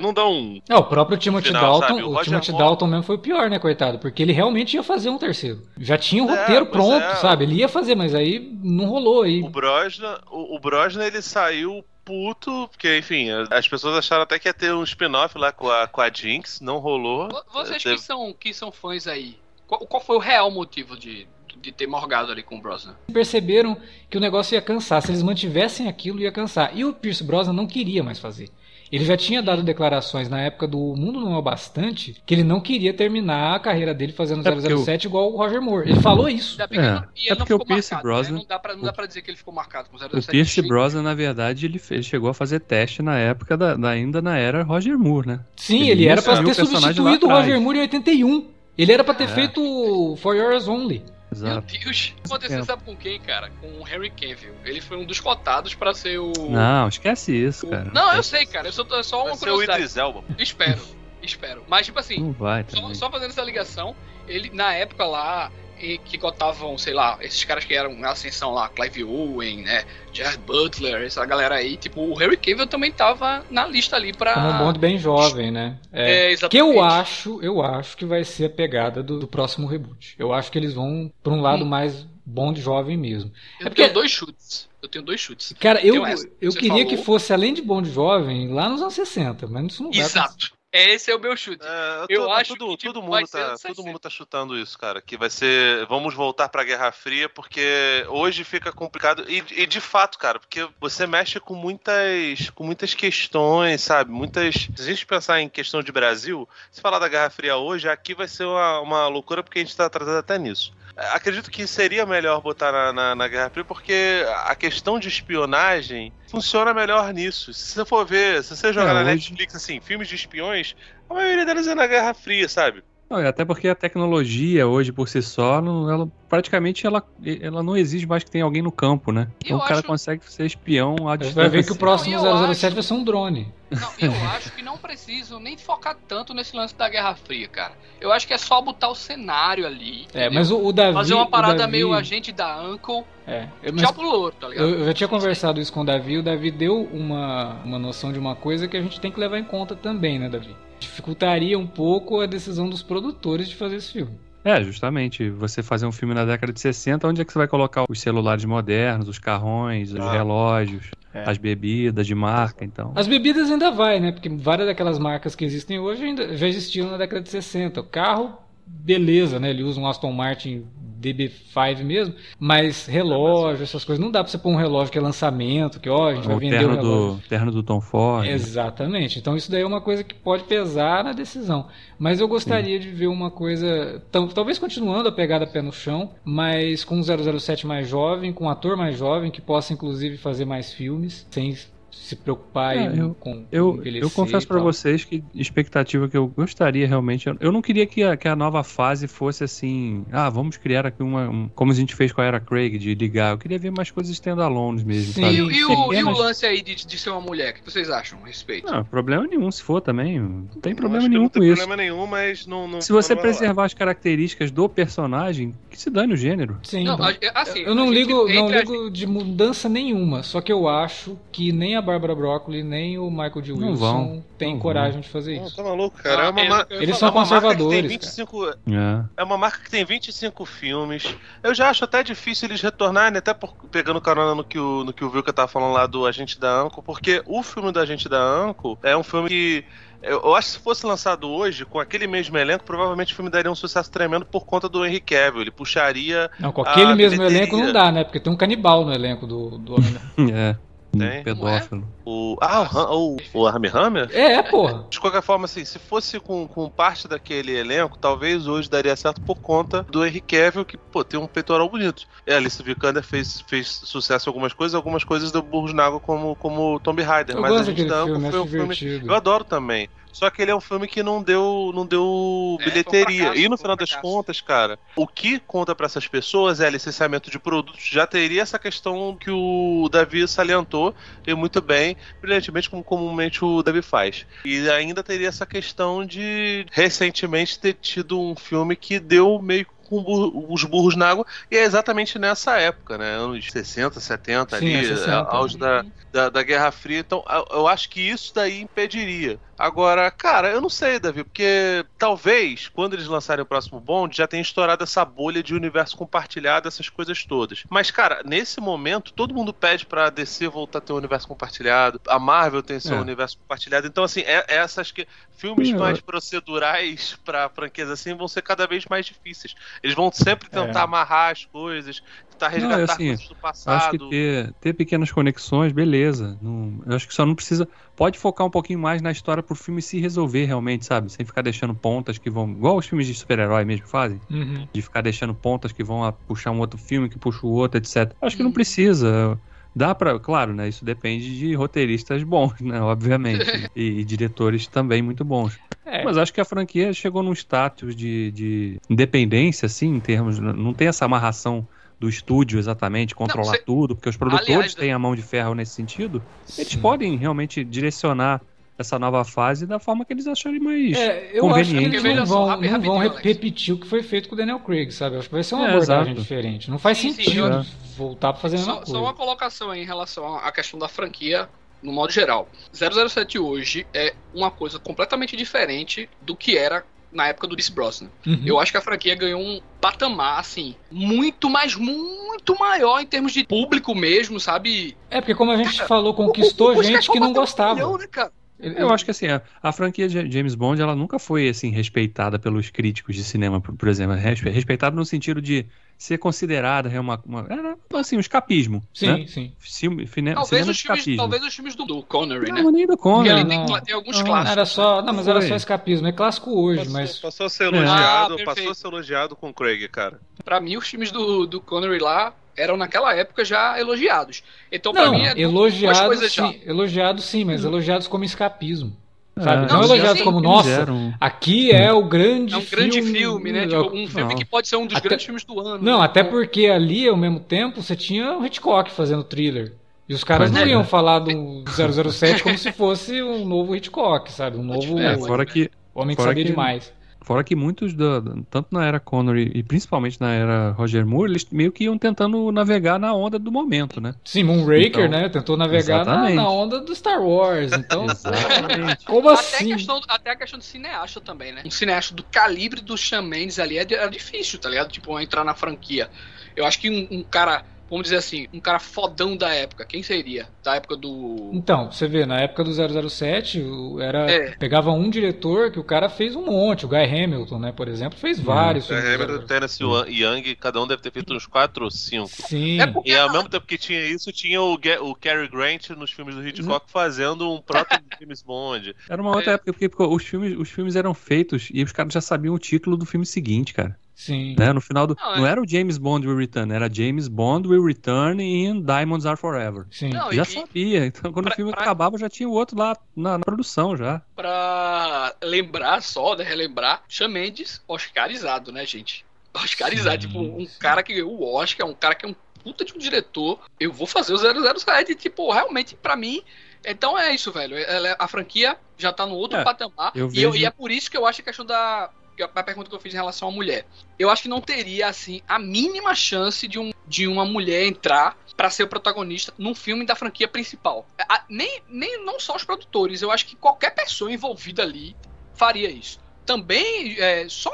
não dá um. É, o próprio Timothy Final, Dalton, sabe? O o, Timothy Moore- Dalton mesmo foi o pior, né, coitado? Porque ele realmente ia fazer um terceiro. Já tinha o É, roteiro pois pronto, é. sabe? Ele ia fazer, mas aí não rolou aí. O Brosnan, o, o Brosnan, ele saiu puto, porque, enfim, as pessoas acharam até que ia ter um spin-off lá com a, com a Jinx, não rolou. Vo- Vocês que são, que são fãs aí, qual, qual foi o real motivo de, de ter morgado ali com o Brosnan? Perceberam que o negócio ia cansar. Se eles mantivessem aquilo, ia cansar. E o Pierce Brosnan não queria mais fazer. Ele já tinha dado declarações na época do Mundo Não É o Bastante que ele não queria terminar a carreira dele fazendo É porque 007 igual o Roger Moore. Ele falou isso. É, não- é porque o Pierce marcado, Brosnan- né? Não dá, pra, não dá pra dizer que ele ficou marcado com 007. O Pierce. Brosnan, na verdade, ele, fe- ele chegou a fazer teste na época da, da- ainda na era Roger Moore, né? Sim, Ele ele era pra ter substituído o. Roger Moore em 81. Ele era pra ter É. feito For Yours Only. Meu Exato. Deus. Aconteceu, tempo. sabe com quem, cara? Com o Henry Cavill. Ele foi um dos cotados pra ser o. Não, esquece isso, o- cara. Não, eu sei, cara. Eu só, é só Vai uma ser o curiosidade. Idris Elba. Espero, espero. Mas, tipo assim, Não vai Só, só fazendo essa ligação, ele na época lá e que cotavam, sei lá, esses caras que eram na ascensão lá, Clive Owen, né, Jared Butler, essa galera aí, tipo, o Harry Cavill também tava na lista ali pra... Como um Bond bem jovem, né? É. É, Que exatamente. eu acho, eu acho que vai ser a pegada do, do próximo reboot. Eu acho que eles vão pra um lado Hum. mais Bond jovem mesmo. Eu é porque- tenho dois chutes. Eu tenho dois chutes. Cara, eu, Tem essa, eu queria falou. que fosse além de Bond jovem lá nos anos 60, mas isso não vai acontecer. Exato. Esse é o meu chute. É, Eu tô- acho todo, que, tipo, todo mundo tá, todo 60. mundo tá chutando isso, cara. Que vai ser. Vamos voltar pra Guerra Fria, porque hoje fica complicado. E, e de fato, cara, porque você mexe com muitas. com muitas questões, sabe? Muitas. Se a gente pensar em questão de Brasil, se falar da Guerra Fria hoje, aqui vai ser uma, uma loucura, porque a gente tá tratando até nisso. Acredito que seria melhor botar na, na, na Guerra Fria, porque a questão de espionagem funciona melhor nisso. Se você for ver, se você jogar É, na hoje- Netflix, assim, filmes de espiões, a maioria deles é na Guerra Fria, sabe? Até porque a tecnologia hoje por si só, não- ela, praticamente ela, ela não exige mais que tenha alguém no campo, né? Então Eu o cara acho- consegue ser espião à distância. vai ver que o próximo Não, eu 007 acho- vai ser um drone. Não, eu <laughs> acho que não precisam nem focar tanto nesse lance da Guerra Fria, cara. Eu acho que é só botar o cenário ali. É, entendeu? mas o, o Davi. Fazer uma parada Davi- meio agente da Uncle, É, eu- mas já pro louro, tá ligado? eu, eu já tinha conversado isso com o Davi. O Davi deu uma, uma noção de uma coisa que a gente tem que levar em conta também, né, Davi? Dificultaria um pouco a decisão dos produtores de fazer esse filme. É, justamente. Você fazer um filme na década de 60, onde é que você vai colocar os celulares modernos, os carrões, os Ah. relógios, É. as bebidas de marca, então. As bebidas ainda vai, né? Porque várias daquelas marcas que existem hoje ainda já existiam na década de 60. O carro, beleza, né? Ele usa um Aston Martin DB5 mesmo, mas relógio, essas coisas, não dá pra você pôr um relógio que é lançamento, que ó, a gente vai O vender o terno relógio. do, terno do Tom Ford. Exatamente. Então isso daí é uma coisa que pode pesar na decisão. Mas eu gostaria de ver uma coisa, talvez continuando a pegada pé no chão, mas com um 007 mais jovem, com um ator mais jovem que possa inclusive fazer mais filmes, sem se preocupar É, eu- com Eu, eu confesso pra tal. vocês que expectativa que eu gostaria realmente. Eu, eu não queria que a, que a nova fase fosse assim. Ah, vamos criar aqui uma. um- como a gente fez com a Era Craig, de ligar. Eu queria ver mais coisas standalones mesmo, Sim. sabe? E, o- e o, e o lance aí de, de ser uma mulher, o que vocês acham a respeito? Não, problema nenhum se for também. Não tem problema nenhum não tem com isso. problema nenhum, mas não. não Se você não preservar as características do personagem, que se dane o gênero. Sim. Não, a- assim, eu não ligo, não ligo de mudança nenhuma, só que eu acho que nem a Bárbara Broccoli, nem o Michael D. Não Wilson vão, têm não coragem de fazer Não, isso. tá maluco, cara. Ah, é uma, eu- ma- Eles são é uma marca que tem conservadores, 25, É. É uma marca que tem 25 filmes. Eu já acho até difícil eles retornarem, até por, pegando carona no que o, no que o Vilka tava falando lá do Agente da Anco, porque o filme do Agente da Anco é um filme que. Eu, acho que se fosse lançado hoje, com aquele mesmo elenco, provavelmente o filme daria um sucesso tremendo por conta do Henry Cavill. Ele puxaria. Não, com aquele mesmo bilheteria. elenco não dá, né? Porque tem um canibal no elenco do, do Homem. <laughs> É. Tem? pedófilo. O. Ah, o, o, Armie Hammer? é, porra. De qualquer forma, assim, se fosse com, com parte daquele elenco, talvez hoje daria certo por conta do Henry Cavill, que, pô, tem um peitoral bonito. É, a Alice Vikander fez, fez sucesso em algumas coisas, algumas coisas do Burros na Água como, como Tomb Raider. Eu mas a gente da filme, foi um filme... Eu adoro também. Só que ele é um filme que não deu, não deu É, um bilheteria. fracasso, e no um final das contas, cara, o que conta pra essas pessoas é licenciamento de produtos. Já teria essa questão que o Davi salientou, e muito bem, brilhantemente como comumente o David faz. E ainda teria essa questão de recentemente ter tido um filme que deu meio com burro, os burros na água, e é exatamente nessa época, né? Anos 60, 70 Sim, ali, é 60. auge da, da, da Guerra Fria. Então, eu acho que isso daí impediria. Agora, cara, eu não sei, Davi, porque talvez quando eles lançarem o próximo Bond já tenha estourado essa bolha de universo compartilhado, essas coisas todas. Mas, cara, nesse momento, todo mundo pede pra DC voltar a ter um universo compartilhado, a Marvel tem seu É. universo compartilhado. Então, assim, é, essas que. Filmes mais procedurais pra franquias assim vão ser cada vez mais difíceis. Eles vão sempre tentar É. amarrar as coisas, tentar Não, resgatar assim, coisas do passado. acho que ter, ter pequenas conexões, beleza. Não- eu acho que só não precisa. Pode focar um pouquinho mais na história pro filme se resolver realmente, sabe? Sem ficar deixando pontas que vão. Igual os filmes de super-herói mesmo fazem. Uhum. De ficar deixando pontas que vão a puxar um outro filme, que puxa o outro, etc. Acho que não Uhum. precisa. Dá pra. Claro, né? Isso depende de roteiristas bons, né? <laughs> Obviamente. <laughs> e, e diretores também muito bons. É, Mas acho que a franquia chegou num status de, de independência, assim, em termos. Não tem essa amarração do estúdio exatamente, controlar cê- tudo, porque os produtores Aliás, têm a mão de ferro nesse sentido. Eles sim. podem realmente direcionar essa nova fase da forma que eles acharem mais. É, eu acho que conveniente. eles Veja não vão, não vão rapidinho, re- Alex. repetir o que foi feito com o Daniel Craig, sabe? Eu acho que vai ser uma É, abordagem exato. diferente. Não faz Sim, sim, sentido eu- voltar pra fazer a mesma Só, coisa. só uma colocação aí em relação à questão da franquia no modo geral. 007 hoje é uma coisa completamente diferente do que era na época do Pierce Brosnan. Uhum. Eu acho que a franquia ganhou um patamar, assim, muito, mas muito maior em termos de público mesmo, sabe? É porque como a gente falou, conquistou Os gente caras que não um gostava. milhão, né, cara? Ele- Eu acho que assim, a, a franquia de James Bond, ela nunca foi assim respeitada pelos críticos de cinema, por, por exemplo, Respe- respeitada no sentido de ser considerada é uma, uma era assim um escapismo, Sim, né? sim. Filme, fine, Talvez cinema os, de filmes, escapismo. talvez os filmes do, do Connery, não, né? nem do Porque Connery. ele tem, não. tem alguns Não, clássicos. era só, não, mas era só escapismo. É clássico hoje, Passou, mas passou a ser elogiado, Ah, passou a ser elogiado com o Craig, cara. Pra mim, os filmes do, do Connery lá eram naquela época já elogiados. Então, pra não, mim, é duas elogiados coisas já. sim, elogiados sim, mas elogiados como escapismo. É, Sabe? Não, Não, sim, elogiados sim. como, nossa, aqui é o grande É um grande filme, né? Tipo, um filme Não. que pode ser um dos Até- grandes filmes do ano. Não, né? até porque ali, ao mesmo tempo, você tinha o Hitchcock fazendo thriller. E os caras Pois não é. iam falar do 007 como se fosse um novo Hitchcock, sabe? Um novo É, fora que homem que fora sabia que- demais. Fora que muitos, da, tanto na era Connery e principalmente na era Roger Moore, eles meio que iam tentando navegar na onda do momento, né? Sim, Moonraker, Então, né? Tentou navegar na, na onda do Star Wars. Então, Exatamente. como até, a assim? questão, até a questão de cineasta também, né? Um cineasta do calibre do Sean Mendes ali é, era difícil, tá ligado? Tipo, entrar na franquia. Eu acho que um, um cara, vamos dizer assim, um cara fodão da época, quem seria? Da época do. Então, você vê, na época do 007, o- era, É. pegava um diretor que o cara fez um monte. O Guy Hamilton, né, por exemplo, fez vários É, filmes. do Hamilton, 007. Tennessee Young, cada um deve ter feito uns 4 ou 5. Sim. É porque E ao mesmo tempo que tinha isso, tinha o, Ga- o Cary Grant nos filmes do Hitchcock fazendo um próprio <laughs> James Bond. Era uma outra É. época, porque, porque os, filmes, os filmes eram feitos e os caras já sabiam o título do filme seguinte, cara. Sim. Né? No final do. Não, Não, é- era o James Bond Will Return, era James Bond Will Return in Diamonds Are Forever. Sim. Não, já e- sabia. Então, quando pra- o filme pra- acabava, já tinha o outro lá na, na produção já. Pra lembrar só, né? Relembrar, Mendes, Oscarizado, né, gente? Oscarizado, Sim, tipo, um sim. cara que ganhou o Oscar, um cara que é um puta de um diretor. Eu vou fazer o 007, tipo, realmente, pra mim. Então é isso, velho. Ela- A franquia já tá no outro É, patamar. eu e, eu- vejo- e é por isso que eu acho a questão da. A pergunta que eu fiz em relação à mulher. Eu acho que não teria, assim, a mínima chance de, um, de uma mulher entrar pra ser o protagonista num filme da franquia principal. A- nem, nem não só os produtores, eu acho que qualquer pessoa envolvida ali faria isso. Também, é, só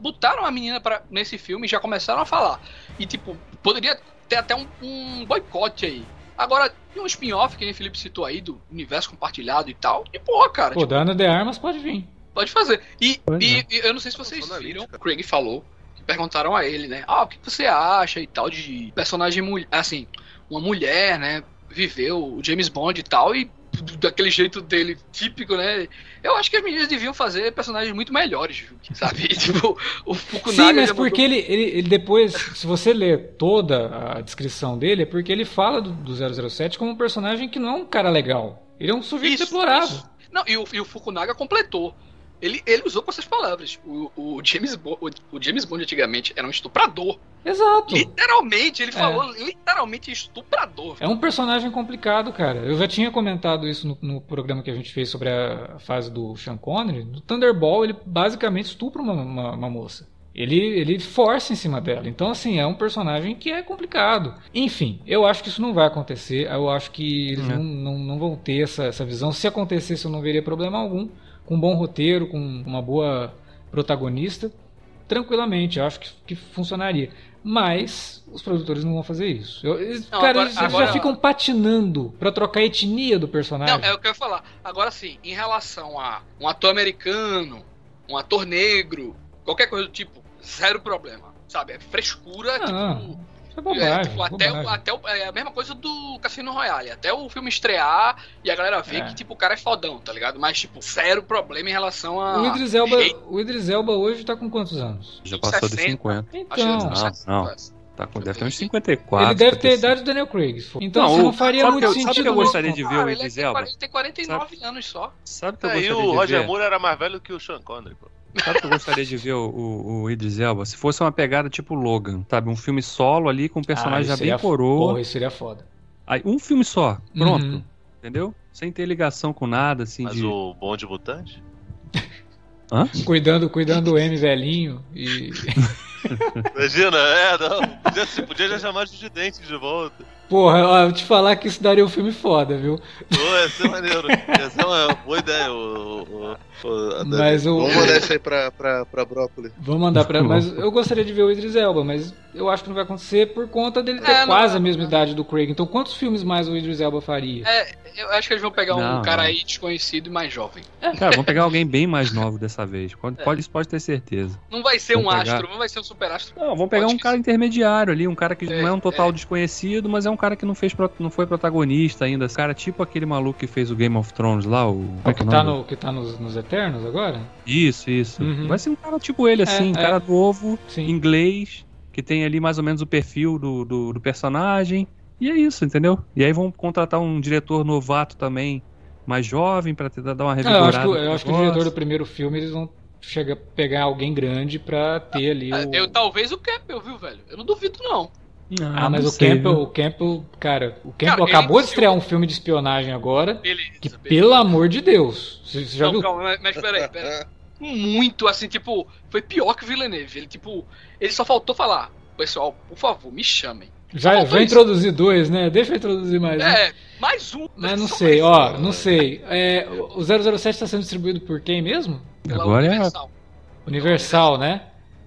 botaram a menina pra, nesse filme e já começaram a falar. E, tipo, poderia ter até um, um boicote aí. Agora, tem um spin-off que nem o Felipe citou aí, do universo compartilhado e tal. E, porra, cara, Pô, tipo, da Ana de Armas pode vir. Pode fazer. E, e- é. e eu não sei se vocês viram, o Craig falou, que perguntaram a ele, né? Ah, o que você acha e tal de personagem mulher, assim, uma mulher, né? Viveu o James Bond e tal, e <laughs> daquele jeito dele típico, né? Eu acho que as meninas deviam fazer personagens muito melhores, viu? sabe? <laughs> tipo, o Fukunaga Sim, mas porque ele, ele, ele depois, se você ler toda a descrição dele, é porque ele fala do, do 007 como um personagem que não é um cara legal. Ele é um sujeito Isso, deplorável. isso. Não, e o, e o Fukunaga completou. Ele, ele usou com essas palavras. O, o James Bond, o, o James Bond antigamente era um estuprador. Exato. Literalmente, ele É. falou literalmente estuprador. É um personagem complicado, cara. Eu já tinha comentado isso no, no programa que a gente fez sobre a fase do Sean Connery. No Thunderball, ele basicamente estupra uma, uma, uma moça. Ele, ele força em cima dela. Então, assim, é um personagem que é complicado. Enfim, eu acho que isso não vai acontecer. Eu acho que eles É. não, não, não vão ter essa, essa visão. Se acontecesse, eu não veria problema algum. Com um bom roteiro, com uma boa protagonista, tranquilamente, eu acho que, que funcionaria. Mas os produtores não vão fazer isso. Eu- eles- Não, cara, agora- eles agora- já ficam patinando pra trocar a etnia do personagem. Não, é o que eu ia falar. Agora sim, em relação a um ator americano, um ator negro, qualquer coisa do tipo, zero problema. Sabe? É frescura, Não, tipo. Isso é bobagem. é, tipo, até, o, bobagem. até o- é a mesma coisa do Cassino Royale. Até o filme estrear e a galera vê É. que, tipo, o cara é fodão, tá ligado? Mas, tipo, zero problema em relação a. O Idris, Elba, o Idris Elba hoje tá com quantos anos? Já passou de 60. 50. Acho Então, que Não, não. 60. Tá com, deve ter uns 54. ele deve ter a 55. idade do Daniel Craig. Então Não, você o- não faria sabe muito que eu- sabe sentido. que eu não. gostaria de ver Cara, o ele, Idris tem, Elba? 40 ele tem 49 anos só. Sabe o que eu Aí gostaria o de Roger ver? Moore era mais velho que o Sean Connery, pô. Sabe o que eu gostaria de ver o, o, o Idris Elba? Se fosse uma pegada tipo Logan, sabe? Um filme solo ali com um Ah, personagem isso já bem seria- coroa. Porra, isso seria foda. Aí, um filme só, pronto. Uhum. Entendeu? Sem ter ligação com nada, assim, Mas de... o Bonde Mutante? <laughs> Cuidando, cuidando do M velhinho e. <laughs> Imagina, é, não. Podia, podia já chamar de dente de volta. Porra, ó, eu te falar que isso daria um filme foda, viu? Pô, ia ser maneiro. Ia ser uma boa ideia. O, o, o, a- Mas o- Vamos mandar isso aí pra, pra, pra brócolis. Vamos mandar pra. <laughs> Mas eu gostaria de ver o Idris Elba, mas eu acho que não vai acontecer por conta dele ter É, não- quase a mesma idade do Craig. Então, quantos filmes mais o Idris Elba faria? É, eu acho que eles vão pegar um Não, cara não. aí desconhecido e mais jovem. Cara, vamos pegar alguém bem mais novo dessa vez. Pode, pode, isso pode ter certeza. Não vai ser um pegar- astro, não vai ser um super astro. Não, vamos pegar Pode um cara intermediário ali, um cara que É, não é um total é. desconhecido, mas é um cara que não, fez, não foi protagonista ainda. Esse cara tipo aquele maluco que fez o Game of Thrones lá, o... como é O que é tá, no, que tá nos, nos Eternos agora? Isso, isso. Uhum. Vai ser um cara tipo ele, assim, um é. cara novo, Sim. inglês, que tem ali mais ou menos o perfil do, do, do personagem. E é isso, entendeu? E aí vão contratar um diretor novato também, mais jovem, pra tentar dar uma Ah, eu revigorada. acho que, o- eu acho que o diretor do primeiro filme eles vão chegar, pegar alguém grande pra ter ali o. Eu, talvez o Campbell, viu, velho? Eu não duvido, não. Ah, mas não o sei, Campbell, viu? o Campbell, cara, o Cara, Campbell ele acabou de estrear um filme de espionagem agora. Beleza. Que, beleza. pelo amor de Deus, você você já Não, viu? calma, mas, mas peraí, peraí. Muito assim, tipo, foi pior que o Villeneuve. Ele, tipo, ele só faltou falar, pessoal, por favor, me chamem. Já, já isso. introduzi dois, né? Deixa eu introduzir mais um. É, mais um. Mas não sei, ó, um. não sei. É, o 007 está sendo distribuído por quem mesmo? Pela Agora é- Universal. Universal, né?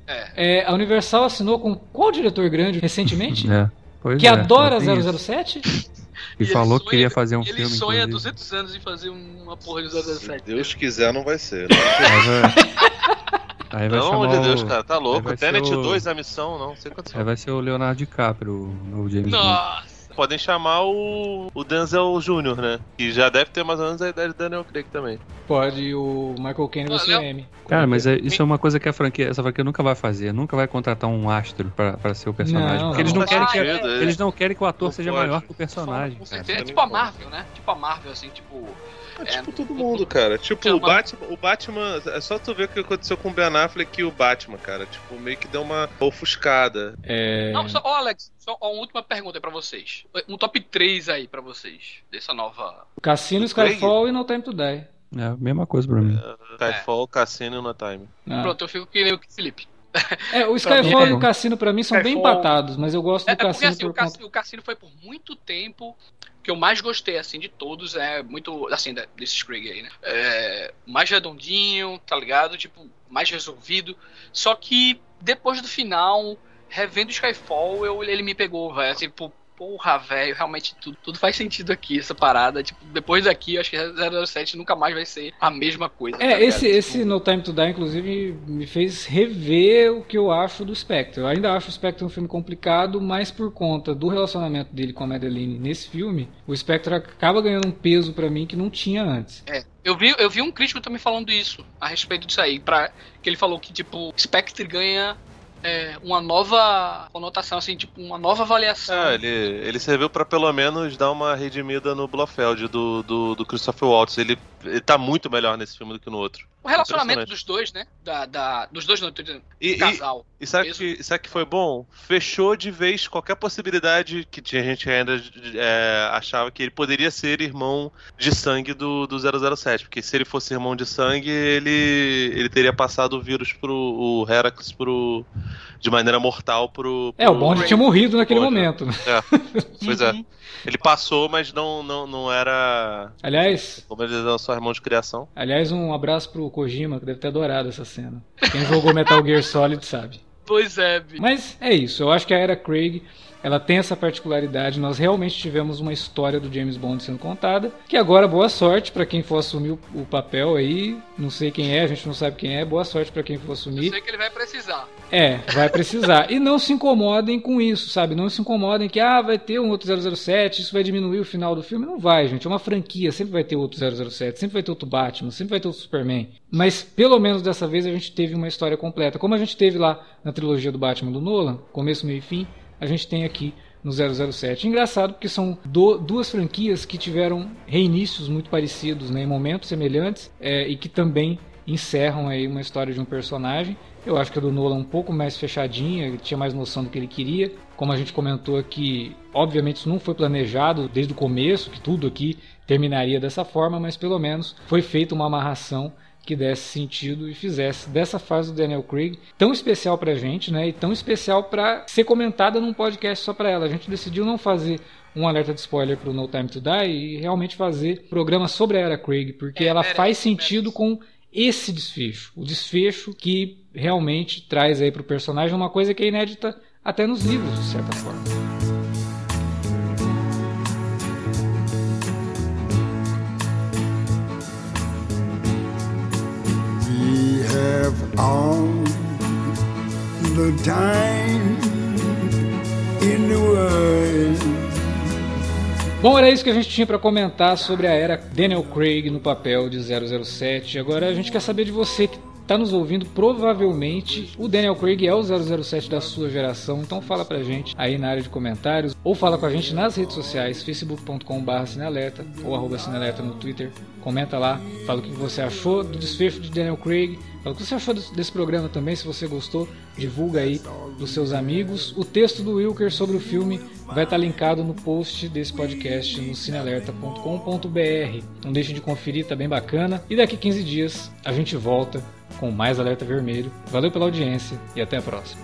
É. É, a Universal assinou com qual diretor grande recentemente? É, pois Que é, adora tem isso. 007? <laughs> E ele falou que sonha- queria fazer um ele filme. sonha há inclusive. 200 anos em fazer uma porra de Se 007. Deus quiser, não vai ser. Aí vai, <laughs> aí vai Pelo chamar amor de Deus, o- cara, tá louco. Tenet o- 2, a missão, não sei quantos Aí vai ser o Leonardo DiCaprio, o novo James Bond. Podem chamar o, o Denzel Jr., né? Que já deve ter mais ou menos a idade do Daniel Craig também. Pode, e o Michael Caine vai Ah, ser não. o M. Cara, mas é- isso é uma coisa que a franquia, essa franquia nunca vai fazer. Nunca vai contratar um astro pra, pra ser o personagem. Não, porque eles não, não querem que, eles não querem que o ator Não seja pode. maior que o personagem. Com cara. certeza. É tipo a. Marvel, né? Tipo a Marvel, assim, tipo. É, É, tipo todo mundo, cara. Tipo, Chama- o Batman, o Batman. É só tu ver o que aconteceu com o Ben Affleck e o Batman, cara. Tipo, meio que deu uma ofuscada. É... Não, só, ó, Alex, só ó, uma última pergunta aí pra vocês. Um top 3 aí pra vocês, dessa nova. Cassino? Skyfall e No Time to Die. É a mesma coisa pra mim. Skyfall, Cassino no Time. Ah. Pronto, eu fico que nem o Felipe. É, o Skyfall mim, e o é. Cassino pra mim são bem Skyfall- empatados, mas eu gosto do É, é porque Cassino assim, por o conta... Cassino, o Cassino foi por muito tempo que eu mais gostei, assim, de todos. É muito, assim, desses Craig aí, né? É, mais redondinho, tá ligado? Tipo, mais resolvido. Só que depois do final, revendo Skyfall, eu, ele me pegou, velho. Assim, pô, porra, velho, realmente tudo, tudo faz sentido aqui, essa parada. Tipo, depois daqui, eu acho que 007 nunca mais vai ser a mesma coisa. tá É, ligado? esse, Tipo, esse No Time to Die, inclusive, me fez rever o que eu acho do Spectre. Eu ainda acho o Spectre um filme complicado, mas por conta do relacionamento dele com a Madeline nesse filme, o Spectre acaba ganhando um peso pra mim que não tinha antes. É, eu vi, eu vi um crítico também falando isso, a respeito disso aí, pra, que ele falou que, tipo, Spectre ganha é, uma nova conotação, assim, tipo, uma nova avaliação. É, ele, ele serviu pra pelo menos dar uma redimida no Blofeld do, do, do Christopher Waltz. Ele ele tá muito melhor nesse filme do que no outro. O relacionamento dos dois, né? Da, da, dos dois no e, casal. E, e sabe, que, sabe que foi bom? Fechou de vez qualquer possibilidade que tinha gente ainda é, achava que ele poderia ser irmão de sangue do, do 007. Porque se ele fosse irmão de sangue, ele, ele teria passado o vírus pro o Herax pro, de maneira mortal pro. pro é, o Bond tinha morrido naquele Bond, momento. Né? É, pois é. <laughs> Ele passou, mas não, não, não era. Aliás. Como ele é só irmão de criação. Aliás, um abraço pro Kojima, que deve ter adorado essa cena. Quem jogou Metal Gear Solid sabe. Pois é, bicho. Mas é isso, eu acho que a era Craig ela tem essa particularidade. Nós realmente tivemos uma história do James Bond sendo contada. Que agora, boa sorte para quem for assumir o, papel aí. Não sei quem é, a gente não sabe quem é. Boa sorte para quem for assumir. Eu sei que ele vai precisar. É, vai precisar. e não se incomodem com isso, sabe? Não se incomodem que, ah, vai ter um outro 007, isso vai diminuir o final do filme. Não vai, gente. É uma franquia, sempre vai ter outro 007, sempre vai ter outro Batman, sempre vai ter outro Superman. Mas pelo menos dessa vez a gente teve uma história completa. Como a gente teve lá na trilogia do Batman do Nolan, começo, meio e fim a gente tem aqui no 007. Engraçado porque são do, duas franquias que tiveram reinícios muito parecidos, né, em momentos semelhantes é, e que também encerram aí uma história de um personagem. Eu acho que a do Nolan um pouco mais fechadinha, ele tinha mais noção do que ele queria. Como a gente comentou aqui, obviamente isso não foi planejado desde o começo, que tudo aqui terminaria dessa forma, mas pelo menos foi feita uma amarração que desse sentido e fizesse dessa fase do Daniel Craig tão especial pra gente, né? E tão especial para ser comentada num podcast só para ela. A gente decidiu não fazer um alerta de spoiler pro No Time to Die e realmente fazer programa sobre a era Craig, porque é, ela faz sentido com esse desfecho, o desfecho que realmente traz aí pro personagem uma coisa que é inédita até nos livros, de certa forma. Have all the time in the world. Bom, era isso que a gente tinha para comentar sobre a era Daniel Craig no papel de 007. Agora a gente quer saber de você que está nos ouvindo, provavelmente o Daniel Craig é o 007 da sua geração, então fala pra gente aí na área de comentários, ou fala com a gente nas redes sociais, facebook.com.br cinealerta ou arroba cinealerta no Twitter, comenta lá, fala o que você achou do desfecho de Daniel Craig, fala o que você achou desse programa também, se você gostou, divulga aí dos seus amigos. O texto do Wilker sobre o filme vai estar linkado no post desse podcast no cinealerta.com.br. Não deixe de conferir, tá bem bacana. E daqui 15 dias a gente volta com mais Alerta Vermelho. Valeu pela audiência e até a próxima.